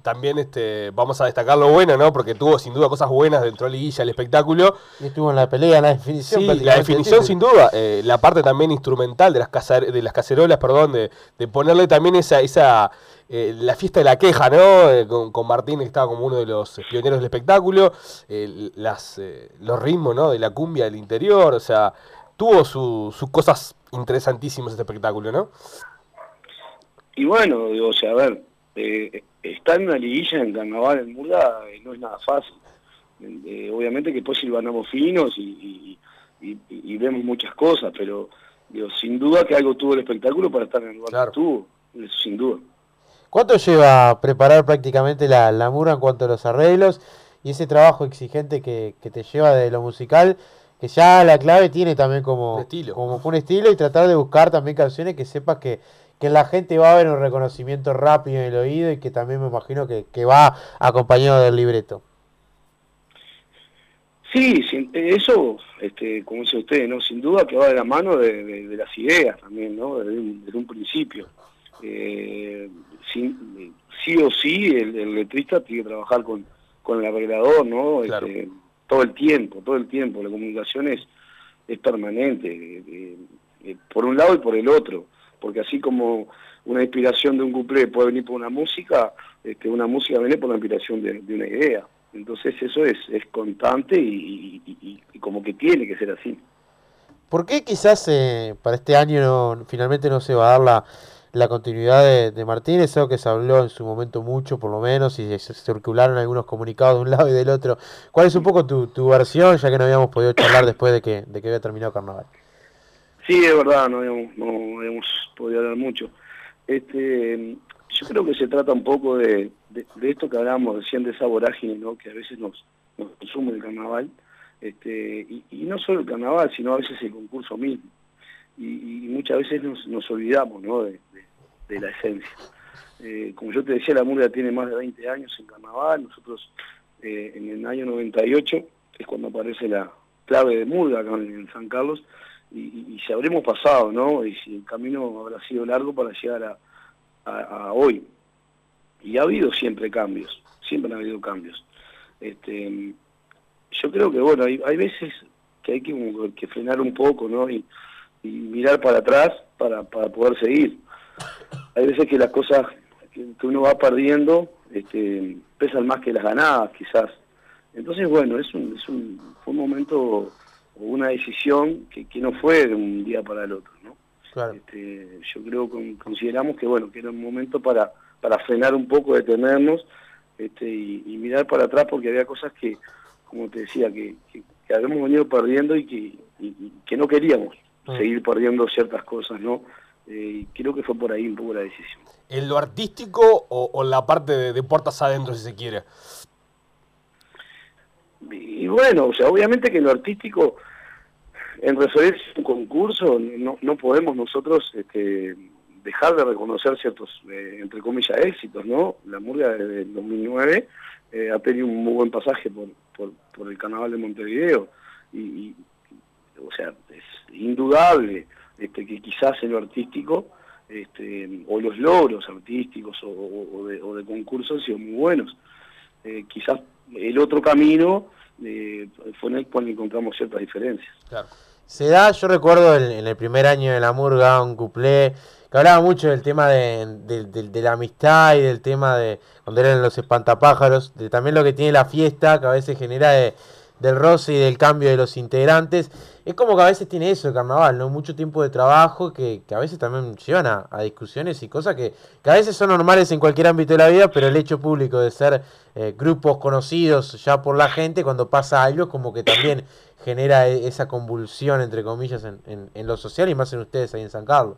también este, vamos a destacar lo bueno, ¿no? Porque tuvo sin duda cosas buenas dentro de la liguilla, el espectáculo. Y estuvo en la pelea, en la definición. Sí, la definición sin duda, eh, la parte también instrumental de las cacer- de las cacerolas, perdón, de, de ponerle también esa, esa eh, la fiesta de la queja, ¿no? Eh, con, con Martín que estaba como uno de los pioneros del espectáculo, eh, las, eh, los ritmos, ¿no? De la cumbia del interior, o sea, tuvo su- sus cosas interesantísimas este espectáculo, ¿no? Y bueno, digo, o sea, a ver, eh, estar en una liguilla en carnaval en Murga eh, no es nada fácil. Eh, obviamente que después silvanamos finos y, y, y- y vemos muchas cosas, pero digo, sin duda que algo tuvo el espectáculo para estar en el lugar que estuvo, eso sin duda. ¿Cuánto lleva preparar prácticamente la, la murga en cuanto a los arreglos y ese trabajo exigente que, que te lleva de lo musical? Que ya la clave tiene también como, como un estilo y tratar de buscar también canciones que sepas que, que la gente va a ver un reconocimiento rápido en el oído y que también me imagino que, que va acompañado del libreto. Sí, sin- eso, este, como dice usted, ¿no? sin duda que va de la mano de, de- de las ideas también, ¿no? desde, un, desde un principio. Eh, sin- sí o sí, el, el letrista tiene que trabajar con, con el arreglador, ¿no? Este, todo el tiempo, todo el tiempo. La comunicación es, es permanente, eh, eh, eh, por un lado y por el otro, porque así como una inspiración de un cuplé puede venir por una música, este, una música viene por la inspiración de, una idea. Entonces eso es, es constante y, como que tiene que ser así. ¿Por qué quizás para este año finalmente no se va a dar la, la continuidad de, de Martínez? Algo que se habló en su momento mucho, por lo menos, y se circularon algunos comunicados de un lado y del otro. ¿Cuál es un poco tu, tu versión, ya que no habíamos podido charlar después de que, de que había terminado Carnaval? Sí, es verdad, no habíamos, no habíamos podido hablar mucho. Este, yo creo que se trata un poco de, de, esto que hablábamos recién, de esa vorágine ¿no? que a veces nos, nos consume el carnaval, este, y, y no solo el carnaval, sino a veces el concurso mismo. Y, y muchas veces nos, nos olvidamos ¿no? de, de- la esencia. Eh, como yo te decía, la murga tiene más de 20 años en carnaval, nosotros eh, en el año 98 es cuando aparece la clave de murga acá en, San Carlos, y, y- si habremos pasado, ¿no? Y si el camino habrá sido largo para llegar a, hoy. Y ha habido siempre cambios, siempre ha habido cambios. Este, yo creo que, bueno, hay, hay veces que hay que frenar un poco, ¿no? Y, y mirar para atrás para, para poder seguir. Hay veces que las cosas que, uno va perdiendo este, pesan más que las ganadas, quizás. Entonces, bueno, es un, es un, fue un momento o una decisión que, que no fue de un día para el otro, ¿no? Este, yo creo que consideramos que bueno que era un momento para para frenar un poco, detenernos este, y, y mirar para atrás porque había cosas que, como te decía, que, que, que habíamos venido perdiendo y que, y- y que no queríamos Mm. seguir perdiendo ciertas cosas, ¿no? Eh, y creo que fue por ahí un poco la decisión. ¿En lo artístico o, o en la parte de, de puertas adentro, si se quiere? Y bueno, o sea, obviamente que en lo artístico, en resolver un concurso, no, no podemos nosotros este, dejar de reconocer ciertos, eh, entre comillas, éxitos, ¿no? La Murga desde el 2009 eh, ha tenido un muy buen pasaje por, por, por el Carnaval de Montevideo. Y, y, o sea, es indudable este, que quizás en lo artístico, este, o los logros artísticos o, de, o de concursos han sido muy buenos. Eh, quizás el otro camino eh, fue en el cual encontramos ciertas diferencias. Se da, yo recuerdo en, en el primer año de la Murga, un cuplé que hablaba mucho del tema de, de- de- la amistad y del tema de cuando eran los espantapájaros, de también lo que tiene la fiesta, que a veces genera de- del roce y del cambio de los integrantes. Es como que a veces tiene eso el carnaval, ¿no? Mucho tiempo de trabajo que, que a veces también llevan a, a discusiones y cosas que, que a veces son normales en cualquier ámbito de la vida, pero el hecho público de ser eh, grupos conocidos ya por la gente, cuando pasa algo, como que también genera e- esa convulsión, entre comillas, en, en- en lo social y más en ustedes ahí en San Carlos.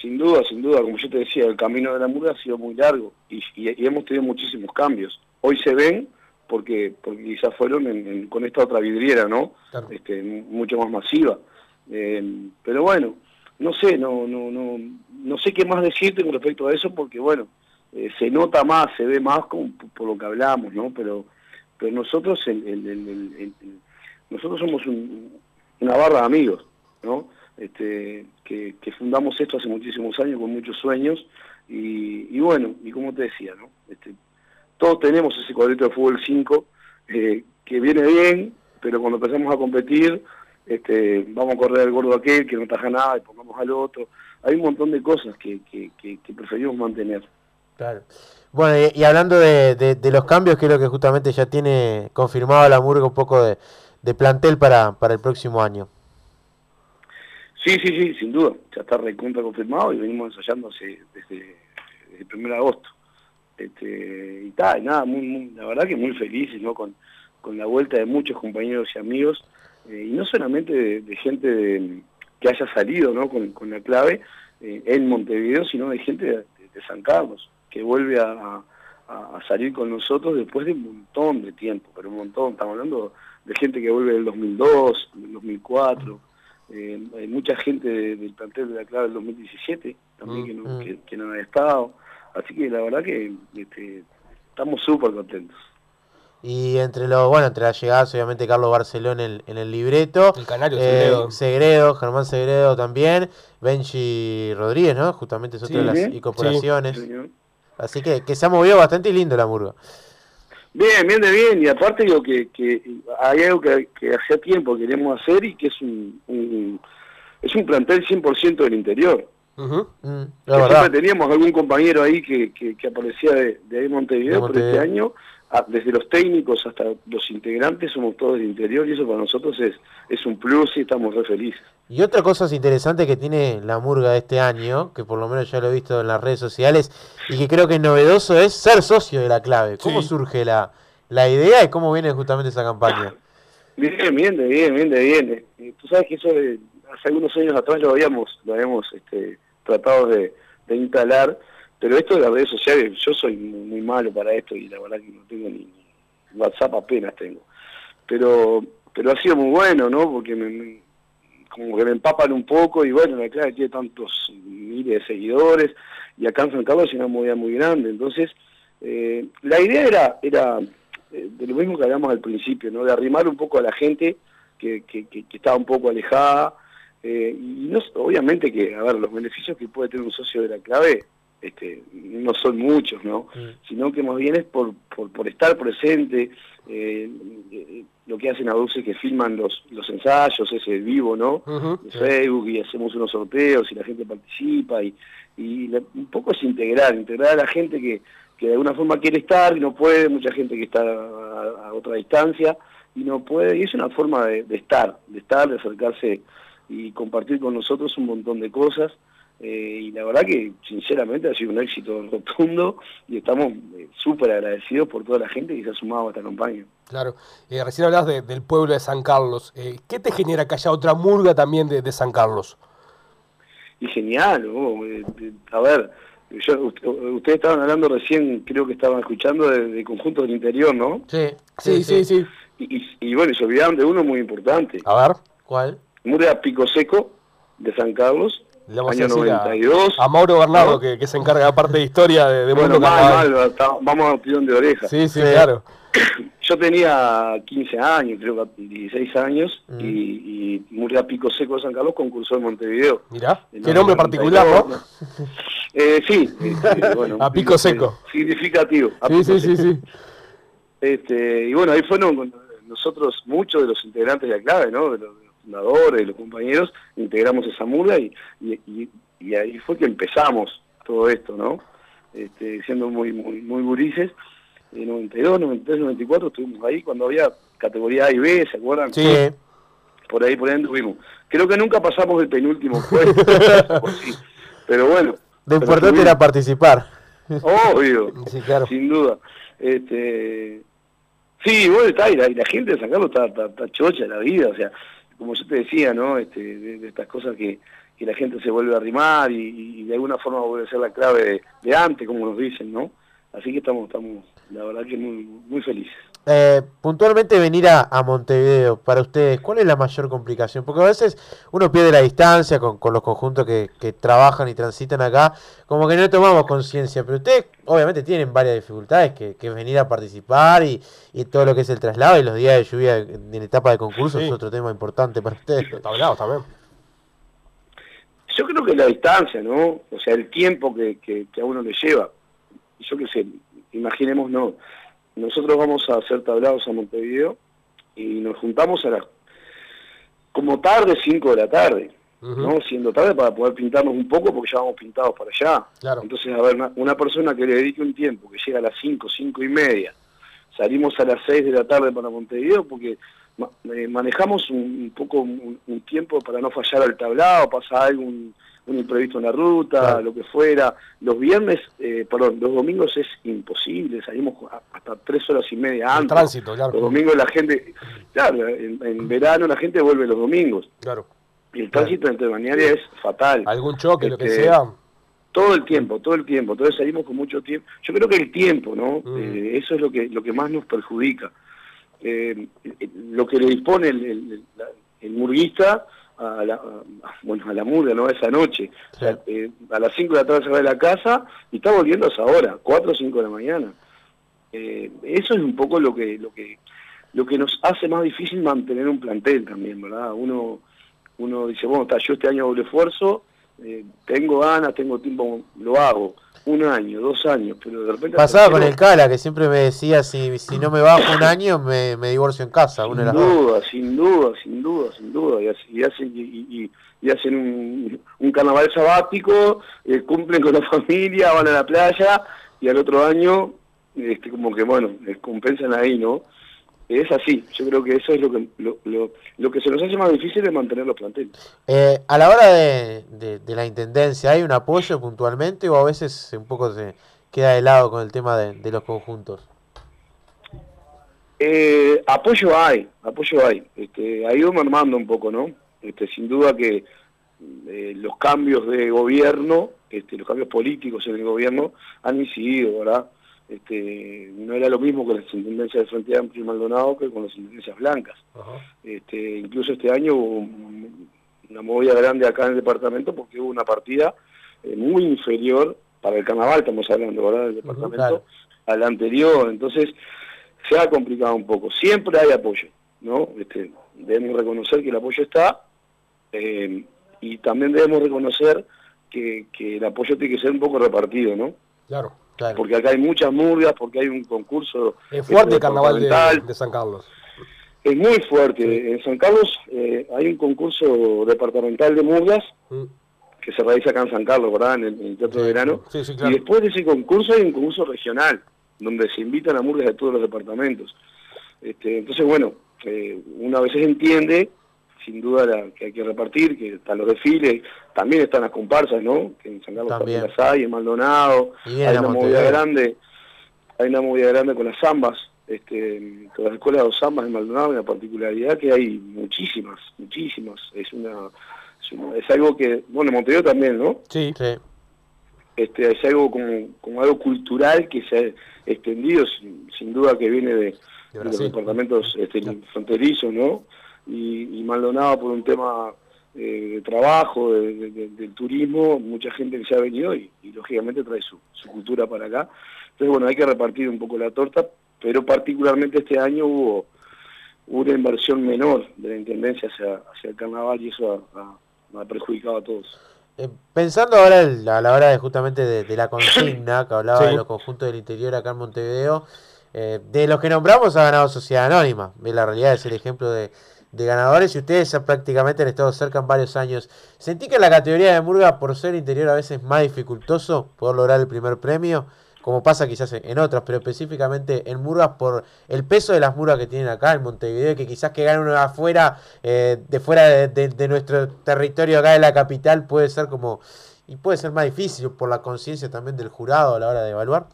Sin duda, sin duda, como yo te decía, el camino de la Murga ha sido muy largo y, y- y hemos tenido muchísimos cambios. Hoy se ven porque, porque quizás fueron en- en- con esta otra vidriera, ¿no? Este, m- mucho más masiva. Eh, pero bueno, no sé, no, no, no, no sé qué más decirte con respecto a eso porque bueno, eh, se nota más, se ve más p- por lo que hablamos, ¿no? Pero, pero nosotros, el- el- nosotros somos un- una barra de amigos, ¿no? Este, que, que fundamos esto hace muchísimos años con muchos sueños y, y bueno, y como te decía, ¿no? Este, todos tenemos ese cuadrito de fútbol 5 eh, que viene bien, pero cuando empezamos a competir, este, vamos a correr el gordo aquel que no taja nada y pongamos al otro. Hay un montón de cosas que, que, que, que preferimos mantener. Claro. Bueno, y, y hablando de, de- de los cambios, creo que justamente ya tiene confirmado la Murga un poco de, de plantel para, para el próximo año. Sí, sí, sí, sin duda. Ya está recontra confirmado y venimos ensayando desde, desde el 1 de agosto. Este, y tal, nada, muy, muy- la verdad que muy felices, ¿no? Con, con la vuelta de muchos compañeros y amigos, eh, y no solamente de, de gente de- que haya salido, ¿no? Con, con la clave eh, en Montevideo, sino de gente de, de San Carlos. que vuelve a, a- a salir con nosotros después de un montón de tiempo, pero un montón, estamos hablando de gente que vuelve del 2002, del 2004, eh, hay mucha gente de- del plantel de la clave del 2017 también que, no, que, que no había estado, así que la verdad que este, estamos súper contentos. Y entre los, bueno, entre las llegadas, obviamente Carlos Barceló en el, en el libreto. El canario, eh, Segredo. Segredo, Germán Segredo también. Benji Rodríguez, ¿no? Justamente es otra Sí, de las incorporaciones. sí. Así que, que se ha movido bastante lindo la murga. Bien, bien de bien, y aparte digo que, que hay algo que, que hacía tiempo que queremos hacer y que es un, un- es un plantel 100% del interior. Mm, la verdad. siempre teníamos algún compañero ahí que, que, que aparecía de, de ahí en Montevideo, De pero este año, a- desde los técnicos hasta los integrantes, somos todos del interior y eso para nosotros es, es un plus y estamos re felices. Y otra cosa interesante que tiene la murga de este año, que por lo menos ya lo he visto en las redes sociales, y que creo que es novedoso, es ser socio de la clave. ¿Cómo surge la, la idea y cómo viene justamente esa campaña? Bien, bien, de bien, bien, de bien. Eh, tú sabes que eso de- hace algunos años atrás lo habíamos, lo habíamos este, tratado de, instalar, pero esto de las redes sociales, yo soy muy, malo para esto y la verdad que no tengo ni, ni WhatsApp apenas tengo. Pero, pero ha sido muy bueno, ¿no? Porque me, me- como que me empapan un poco y bueno, la clave tiene tantos miles de seguidores y acá en San Carlos es una movida muy grande. Entonces, eh, la idea era, era eh, de lo mismo que hablamos al principio, ¿no? De arrimar un poco a la gente que- que estaba un poco alejada. Eh, y no, obviamente que, a ver, los beneficios que puede tener un socio de la clave este, no son muchos, ¿no? Sino que más bien es por, por, por estar presente, eh, eh, lo que hacen a dulce que filman los, los ensayos, ese vivo, ¿no? de Facebook y hacemos unos sorteos y la gente participa y, y la- un poco es integrar, integrar a la gente que, que de alguna forma quiere estar y no puede, mucha gente que está a, a otra distancia y no puede, y es una forma de, de estar, de estar, de acercarse y compartir con nosotros un montón de cosas. eh, y la verdad que sinceramente ha sido un éxito *laughs* rotundo y estamos eh, súper agradecidos por toda la gente que se ha sumado a esta campaña. Claro. Eh, recién hablabas de- del pueblo de San Carlos. Eh, ¿Qué te genera que haya otra murga también de, de San Carlos? Y genial, ¿no? A ver, yo, ust- ustedes estaban hablando recién, creo que estaban escuchando de, de conjuntos del interior, ¿no? Sí, sí, sí. sí. Y, y- y bueno, se olvidaron de uno muy importante. A ver. ¿Cuál? Murga Pico Seco, de San Carlos, Le vamos año a decir a- 92. A, Mauro Bernardo, ¿no? que, que se encarga aparte de historia de, de bueno, mal, mal, está- vamos a tirón de oreja. Sí, sí, claro. *clears throat* Yo tenía 15 años, creo que 16 años, Mm. y, y Murga Pico Seco de San Carlos concursó en Montevideo. Mirá, En qué el nombre 92, particular, ¿no? Eh, sí, *laughs* este, bueno, A pico seco. Significativo. a Sí, pico sí, sí, seco. sí. Este, y bueno, ahí fueron con- nosotros, muchos de los integrantes de la clave, ¿no? De los fundadores, los compañeros, integramos esa murga y, y, y- y ahí fue que empezamos todo esto, ¿no? Este, siendo muy, muy, muy gurises. En 92, 93, 94 estuvimos ahí cuando había categoría A y B, ¿se acuerdan? Sí. Por ahí, por ahí estuvimos. Creo que nunca pasamos el penúltimo *laughs* por sí. pero bueno. Lo importante era participar. Obvio, *laughs* Sí, claro. sin duda. Este, sí, bueno, está, y la, y la gente de San Carlos está, está, está chocha de la vida, o sea, como yo te decía, ¿no? Este, de, estas cosas que, que la gente se vuelve a arrimar y, y de alguna forma vuelve a ser la clave de, de antes, como nos dicen, ¿no? Así que estamos, estamos la verdad que muy, muy felices. Eh, puntualmente venir a, a Montevideo, para ustedes, ¿cuál es la mayor complicación? Porque a veces uno pierde la distancia con, con los conjuntos que, que trabajan y transitan acá, como que no tomamos conciencia, pero ustedes obviamente tienen varias dificultades, que, que es venir a participar y, y todo lo que es el traslado y los días de lluvia en en etapa de concurso Sí. es otro tema importante para ustedes. Está hablado también. Yo creo que la distancia, ¿no? O sea, el tiempo que, que, que a uno le lleva. Yo qué sé, imaginemos, no. Nosotros vamos a hacer tablados a Montevideo y nos juntamos a las como tarde, 5 de la tarde, ¿no? Siendo tarde para poder pintarnos un poco porque ya vamos pintados para allá. Claro. Entonces, a ver, una, una persona que le dedique un tiempo, que llega a las 5, 5 y media, salimos a las 6 de la tarde para Montevideo porque ma- eh, manejamos un, un poco un, un tiempo para no fallar al tablado, pasa algún un imprevisto en la ruta, Claro. lo que fuera. Los viernes, eh, perdón, los domingos es imposible, salimos hasta tres horas y media El antes. tránsito, claro. Los domingos la gente, claro, en, en verano la gente vuelve los domingos. Claro. Y el tránsito entre balnearia es fatal. Algún choque, lo que Este, sea. Todo el tiempo, todo el tiempo. Entonces salimos con mucho tiempo. Yo creo que el tiempo, ¿no? Mm. Eh, eso es lo que lo que más nos perjudica. Eh, lo que le dispone el, el- el murguista a la, a- bueno, a la murga, ¿no? Esa noche. O sea, eh, a las 5 de la tarde se va de la casa y está volviendo a esa hora, 4 o 5 de la mañana. Eh, eso es un poco lo que lo que lo que nos hace más difícil mantener un plantel también, ¿verdad? Uno uno dice, bueno, está, yo este año doble esfuerzo, eh, tengo ganas, tengo tiempo, lo hago, un año, dos años, pero de repente... Pasaba con el Cala, que siempre me decía, si, si no me bajo un año, me, me divorcio en casa. Sin duda, sin duda, sin duda, sin duda. Y, y hacen, y, y- hacen un, un carnaval sabático, eh, cumplen con la *laughs* familia, van a la playa y al otro año, este, como que bueno, compensan ahí, ¿no? Es así, yo creo que eso es lo que lo, lo, lo que se nos hace más difícil de mantener los planteles. Eh, a la hora de, de- de la intendencia, ¿hay un apoyo puntualmente o a veces un poco se queda de lado con el tema de, de los conjuntos? Eh, apoyo hay, apoyo hay. Este, ha ido mermando un poco, ¿no? Este, sin duda que eh, los cambios de gobierno, este, los cambios políticos en el gobierno han incidido, ¿verdad? Este, no era lo mismo con las intendencias de Frente Amplio y Maldonado que con las intendencias blancas. Este, incluso este año hubo un- una movida grande acá en el departamento porque hubo una partida eh, muy inferior para el carnaval, estamos hablando, ¿verdad? Del departamento, claro. a la anterior. Entonces, se ha complicado un poco. Siempre hay apoyo, ¿no? Este, debemos reconocer que el apoyo está eh, y también debemos reconocer que, que el apoyo tiene que ser un poco repartido, ¿no? Claro. Porque acá hay muchas murgas, porque hay un concurso Es fuerte el carnaval de, San Carlos. Es muy fuerte. En San Carlos eh, hay un concurso departamental de murgas Mm. que se realiza acá en San Carlos, ¿verdad? En el, en el Teatro de Verano. Sí, sí, claro. Y después de ese concurso hay un concurso regional, donde se invitan a murgas de todos los departamentos. Este, entonces, bueno, eh, uno a veces entiende, sin duda, la- que hay que repartir, que están los desfiles, también están las comparsas, ¿no? Que en San Carlos también, las hay, en Maldonado, Y hay una movida grande, hay una movida grande con las zambas, este, con las escuelas de zambas en Maldonado, una particularidad que hay muchísimas, muchísimas, es una, es, una- es algo que, bueno, en Montevideo también, ¿no? Sí. Este, es algo como, como algo cultural que se ha extendido, sin, sin duda que viene de, de los departamentos este, fronterizos, ¿no? Y, y Maldonado por un tema eh, de trabajo, de- de- de- del turismo, mucha gente que se ha venido y, y, lógicamente trae su, su cultura para acá. Entonces, bueno, hay que repartir un poco la torta, pero particularmente este año hubo una inversión menor de la Intendencia hacia, hacia el carnaval y eso ha, ha- ha perjudicado a todos. Eh, pensando ahora el- a la hora de justamente de, la *laughs* consigna, que hablaba Sí. de los conjuntos del interior acá en Montevideo, eh, de los que nombramos ha ganado Sociedad Anónima. La realidad es el ejemplo de, de ganadores y ustedes prácticamente han estado cerca en varios años. ¿Sentí que la categoría de Murga, por ser interior, a veces es más dificultoso poder lograr el primer premio? Como pasa quizás en otras, pero específicamente en Murgas por el peso de las Murgas que tienen acá en Montevideo, que quizás que gane uno afuera, eh, de fuera de- de nuestro territorio acá de la capital, puede ser como, y puede ser más difícil por la conciencia también del jurado a la hora de evaluar.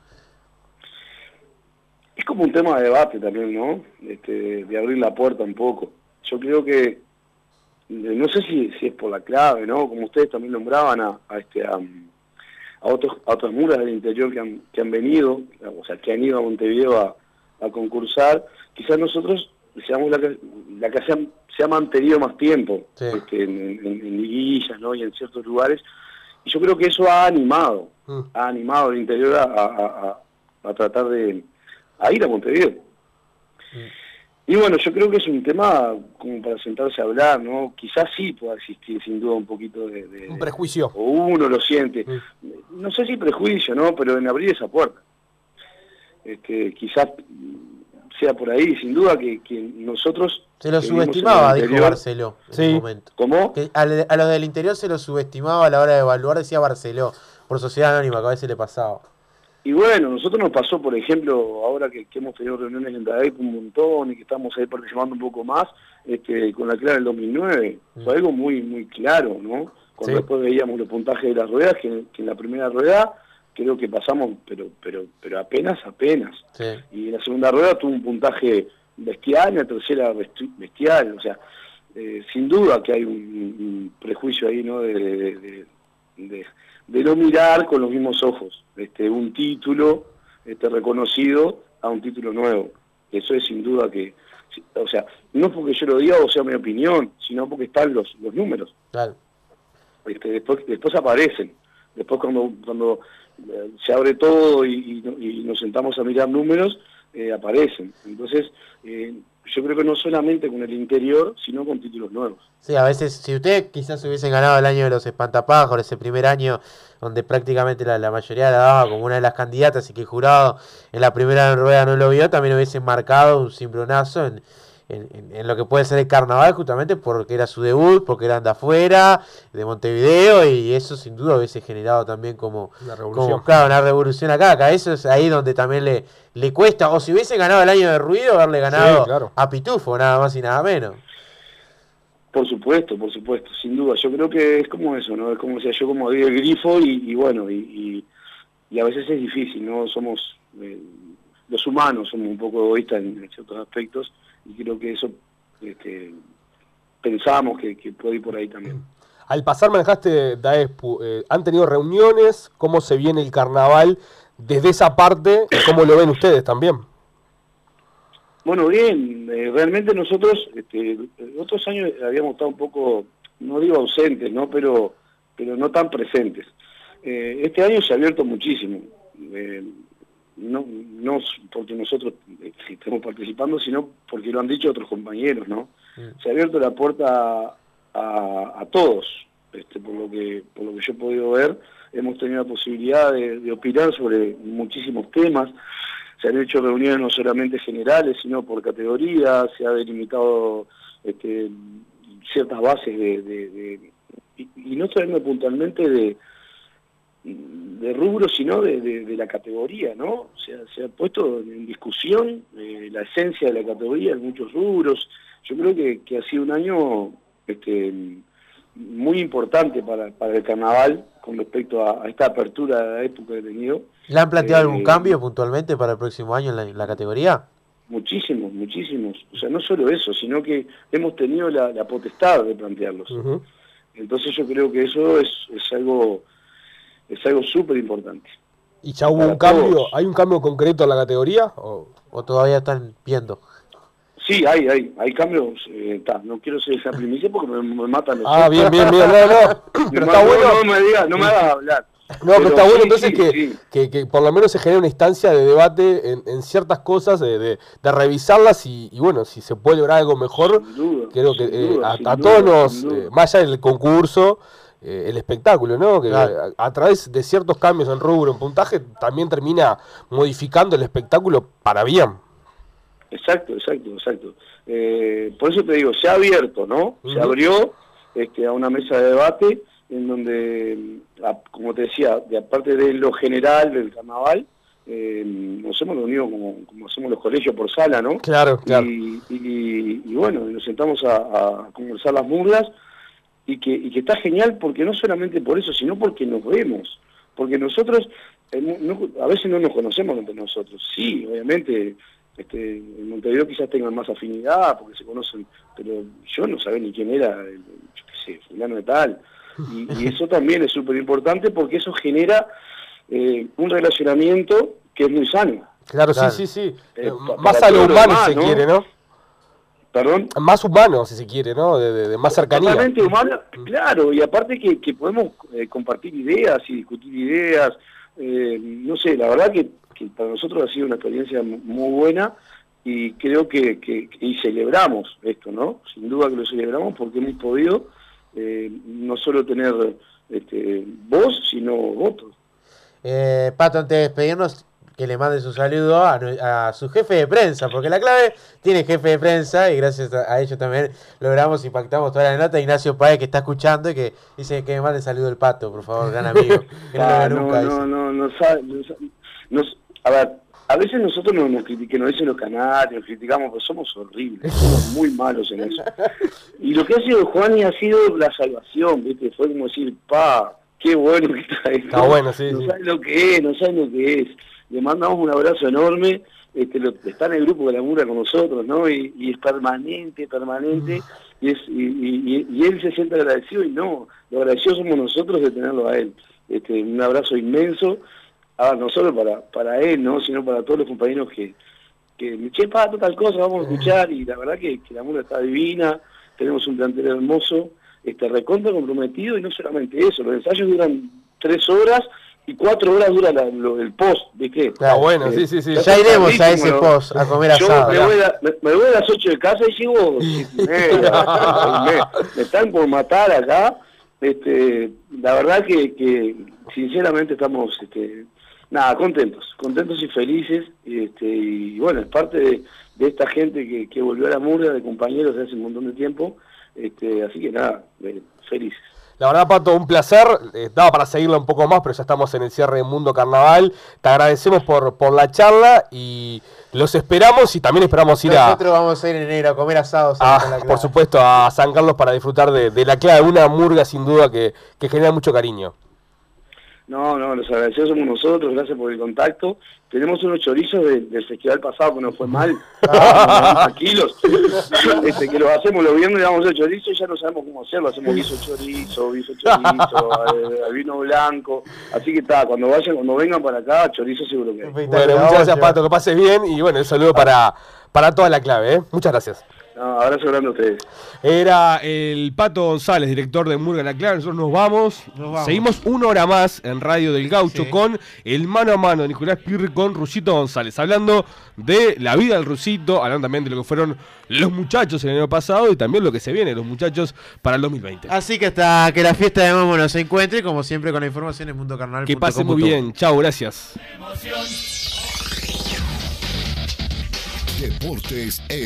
Es como un tema de debate también, ¿no? Este, de abrir la puerta un poco. Yo creo que, eh, no sé si, si es por la clave, ¿no? Como ustedes también nombraban a, a este, a, a otros, a otras muras del interior que han, que han venido, o sea, que han ido a Montevideo a, a concursar, quizás nosotros seamos la que, la que se, ha, se ha mantenido más tiempo este, en, en- en liguillas, ¿no? Y en ciertos lugares. Y yo creo que eso ha animado, ha animado al interior a, a- a- tratar de a ir a Montevideo. Y bueno, yo creo que es un tema como para sentarse a hablar, ¿no? Quizás sí pueda existir sin duda un poquito de... de- Un prejuicio. o uno lo siente. No sé si prejuicio, ¿no? Pero en abrir esa puerta. Este, quizás sea por ahí, sin duda que, que nosotros... Se lo subestimaba, dijo Barceló en un momento. ¿Cómo? Que a los del interior se lo subestimaba a la hora de evaluar, decía Barceló, por sociedad anónima, que a veces le pasaba. Y bueno, nosotros nos pasó, por ejemplo, ahora que, que hemos tenido reuniones en DAEP un montón y que estamos ahí participando un poco más, este, con la clara del 2009, fue algo muy muy claro, ¿no? Cuando Sí. después veíamos los puntajes de las ruedas, que, que en la primera rueda creo que pasamos, pero pero pero apenas, apenas. Y en la segunda rueda tuvo un puntaje bestial, en la tercera besti- bestial, o sea, eh, sin duda que hay un, un prejuicio ahí, ¿no? De, de- de- de, de no mirar con los mismos ojos este, un título este, reconocido a un título nuevo. Eso es sin duda que, o sea, no porque yo lo diga o sea mi opinión, sino porque están los, los números. Claro. Este, después, después aparecen. Después cuando, cuando eh, se abre todo y, y nos sentamos a mirar números, eh, aparecen. Entonces, eh, yo creo que no solamente con el interior, sino con títulos nuevos. Sí, a veces, si usted quizás hubiesen ganado el año de los espantapájaros, ese primer año donde prácticamente la, la mayoría la daba como una de las candidatas y que el jurado en la primera rueda no lo vio, también hubiesen marcado un cimbronazo en, en, en- en lo que puede ser el carnaval, justamente porque era su debut, porque eran de afuera, de Montevideo, y eso sin duda hubiese generado también como, Una revolución. como claro, una revolución acá. Acá eso es ahí donde también le, le cuesta, o si hubiese ganado el año de ruido, haberle ganado claro. a Pitufo, nada más y nada menos. Por supuesto, por supuesto, sin duda. Yo creo que es como eso, ¿no? Es como decía yo, como digo el grifo y, y bueno, y, y- y a veces es difícil, ¿no? Somos, eh, los humanos somos un poco egoístas en, en ciertos aspectos y creo que eso este, pensamos que, que puede ir por ahí también. Al pasar manejaste Daespu, eh, ¿han tenido reuniones? ¿Cómo se viene el carnaval desde esa parte? ¿Cómo lo ven ustedes también? Bueno, bien, eh, realmente nosotros, este, otros años habíamos estado un poco, no digo ausentes, ¿no? Pero, pero no tan presentes. Eh, este año se ha abierto muchísimo. Eh, no, no porque nosotros eh, estemos participando, sino porque lo han dicho otros compañeros, ¿no? Se ha abierto la puerta a, a todos, este, por lo que por lo que yo he podido ver, hemos tenido la posibilidad de, de opinar sobre muchísimos temas. Se han hecho reuniones no solamente generales, sino por categoría, se ha delimitado este, ciertas bases de, de- de- y, y no hablando puntualmente de, de rubro, sino de, de- de la categoría, ¿no? Se ha, se ha puesto en discusión eh, la esencia de la categoría en muchos rubros. Yo creo que, que ha sido un año este, muy importante para, para el carnaval con respecto a, a esta apertura de la época que he tenido. ¿Le han planteado Eh, algún cambio puntualmente para el próximo año en la, en la categoría? Muchísimos, muchísimos. O sea, no solo eso, sino que hemos tenido la, la potestad de plantearlos. Entonces yo creo que eso es, es algo es algo súper importante. ¿Y ya hubo Para un cambio? todos. ¿Hay un cambio concreto en la categoría? ¿O, todavía están viendo? Sí, hay, hay, hay cambios. eh, ta, no quiero ser esa primicia porque me, me matan los Ah, bien, bien, bien, no, no. Pero está bueno. No me digas, no me hagas hablar. No, pero, está sí, bueno entonces sí, que, sí. Que, que por lo menos se genere una instancia de debate en, en ciertas cosas, de, de- de revisarlas y, y bueno, si se puede lograr algo mejor, creo que eh, duda, a, sin a duda, todos nos, duda. eh, más allá del concurso, eh, el espectáculo, ¿no? Que Claro. a, a través de ciertos cambios en rubro, en puntaje, también termina modificando el espectáculo para bien. Exacto, exacto, exacto. Eh, por eso te digo, se ha abierto, ¿no? Se abrió este, a una mesa de debate en donde, a- como te decía, de aparte de lo general del carnaval, eh, nos hemos reunido como, como hacemos los colegios por sala, ¿no? Claro, claro. Y, y- y bueno, nos sentamos a, a conversar las murlas y que, y que está genial porque no solamente por eso, sino porque nos vemos. Porque nosotros, eh, no- a veces no nos conocemos entre nosotros. Sí, obviamente, este, en Montevideo quizás tengan más afinidad porque se conocen, pero yo no sabía ni quién era, el, yo qué sé, fulano de tal. Y, y *laughs* eso también es súper importante porque eso genera eh, un relacionamiento que es muy sano. Claro, Claro. sí, sí, sí. Eh, Eh, más a lo humano, si se ¿no? quiere, ¿no? Perdón. Más humano, si se quiere, ¿no? De, de- de más cercanía. Totalmente humano, claro, y aparte que, que podemos eh, compartir ideas y discutir ideas, eh, no sé, la verdad que, que para nosotros ha sido una experiencia mu- muy buena y creo que, que- y celebramos esto, ¿no? Sin duda que lo celebramos porque hemos podido eh, no solo tener este, voz, sino votos. Eh, Pato, antes de despedirnos, que le mande su saludo a, su jefe de prensa, porque la clave tiene jefe de prensa y gracias a, a ello también logramos impactamos toda la nota. Ignacio Paez, que está escuchando y que dice que me mande saludo el Pato, por favor, gran amigo. *laughs* Que Ah, no, nunca, no, no, no no a ver, a veces nosotros nos, nos critican, nos dicen los canales, nos criticamos, pero somos horribles, somos muy malos en eso. Y lo que ha sido Juani ha sido la salvación, ¿viste? Fue como decir, pa, qué bueno que está esto. Está bueno, sí, No sí. saben lo que es, no saben lo que es. Le mandamos un abrazo enorme este, lo- está en el grupo de la mura con nosotros, ¿no? Y, y es permanente, permanente, y, es, y, y- él se siente agradecido y no, lo agradecidos somos nosotros de tenerlo a él. Este, un abrazo inmenso, ah, no solo para, para él, ¿no? Sino para todos los compañeros que, que che, pato, tal cosa, vamos a escuchar, y la verdad que, que la mura está divina, tenemos un plantel hermoso, este, recontra comprometido, y no solamente eso, los ensayos duran tres horas, y cuatro horas dura la- lo- el post, ¿viste? Está bueno, sí, sí, sí. Ya iremos a ese post, a comer Yo asado. Me voy, a, me, me voy a las 8 de casa y llego *laughs* me están por matar acá. Este, la verdad que, que sinceramente estamos este, nada contentos, contentos y felices. Este, y bueno, es parte de, de esta gente que, que volvió a la murga, de compañeros de hace un montón de tiempo. Este, así que nada, eh, felices. La verdad, Pato, un placer. Eh, daba para seguirla un poco más, pero ya estamos en el cierre de Mundo Carnaval. Te agradecemos por, por la charla y los esperamos y también esperamos ir a, Nosotros vamos a ir en enero a comer asados. a, por supuesto, a San Carlos para disfrutar de, de la clave, una murga sin duda que, que genera mucho cariño. No, no, los agradecidos somos nosotros, gracias por el contacto. Tenemos unos chorizos de- del festival pasado que nos fue mal, *laughs* 90 kilos, este, que los hacemos los viernes, le damos el chorizo y ya no sabemos cómo hacerlo, hacemos guiso chorizo, guiso chorizo, eh, al vino blanco, así que está, cuando vayan, cuando vengan para acá, chorizo seguro que hay. Bueno, muchas gracias, Pato, que pases bien y bueno, el saludo para, para toda la clave. ¿eh? Muchas gracias. No, abrazo grande a ustedes. Era el Pato González, director de Murga La Clave. Nosotros nos vamos. vamos. Seguimos una hora más en Radio del Gaucho con el mano a mano de Nicolás Pirri con Rusito González. Hablando de la vida del Rusito, hablando también de lo que fueron los muchachos el año pasado y también lo que se viene, los muchachos para el 2020. Así que hasta que la fiesta de Momo nos encuentre, como siempre, con la información en Mundo Carnal. Que pase muy bien. Chao, gracias. Deportes E.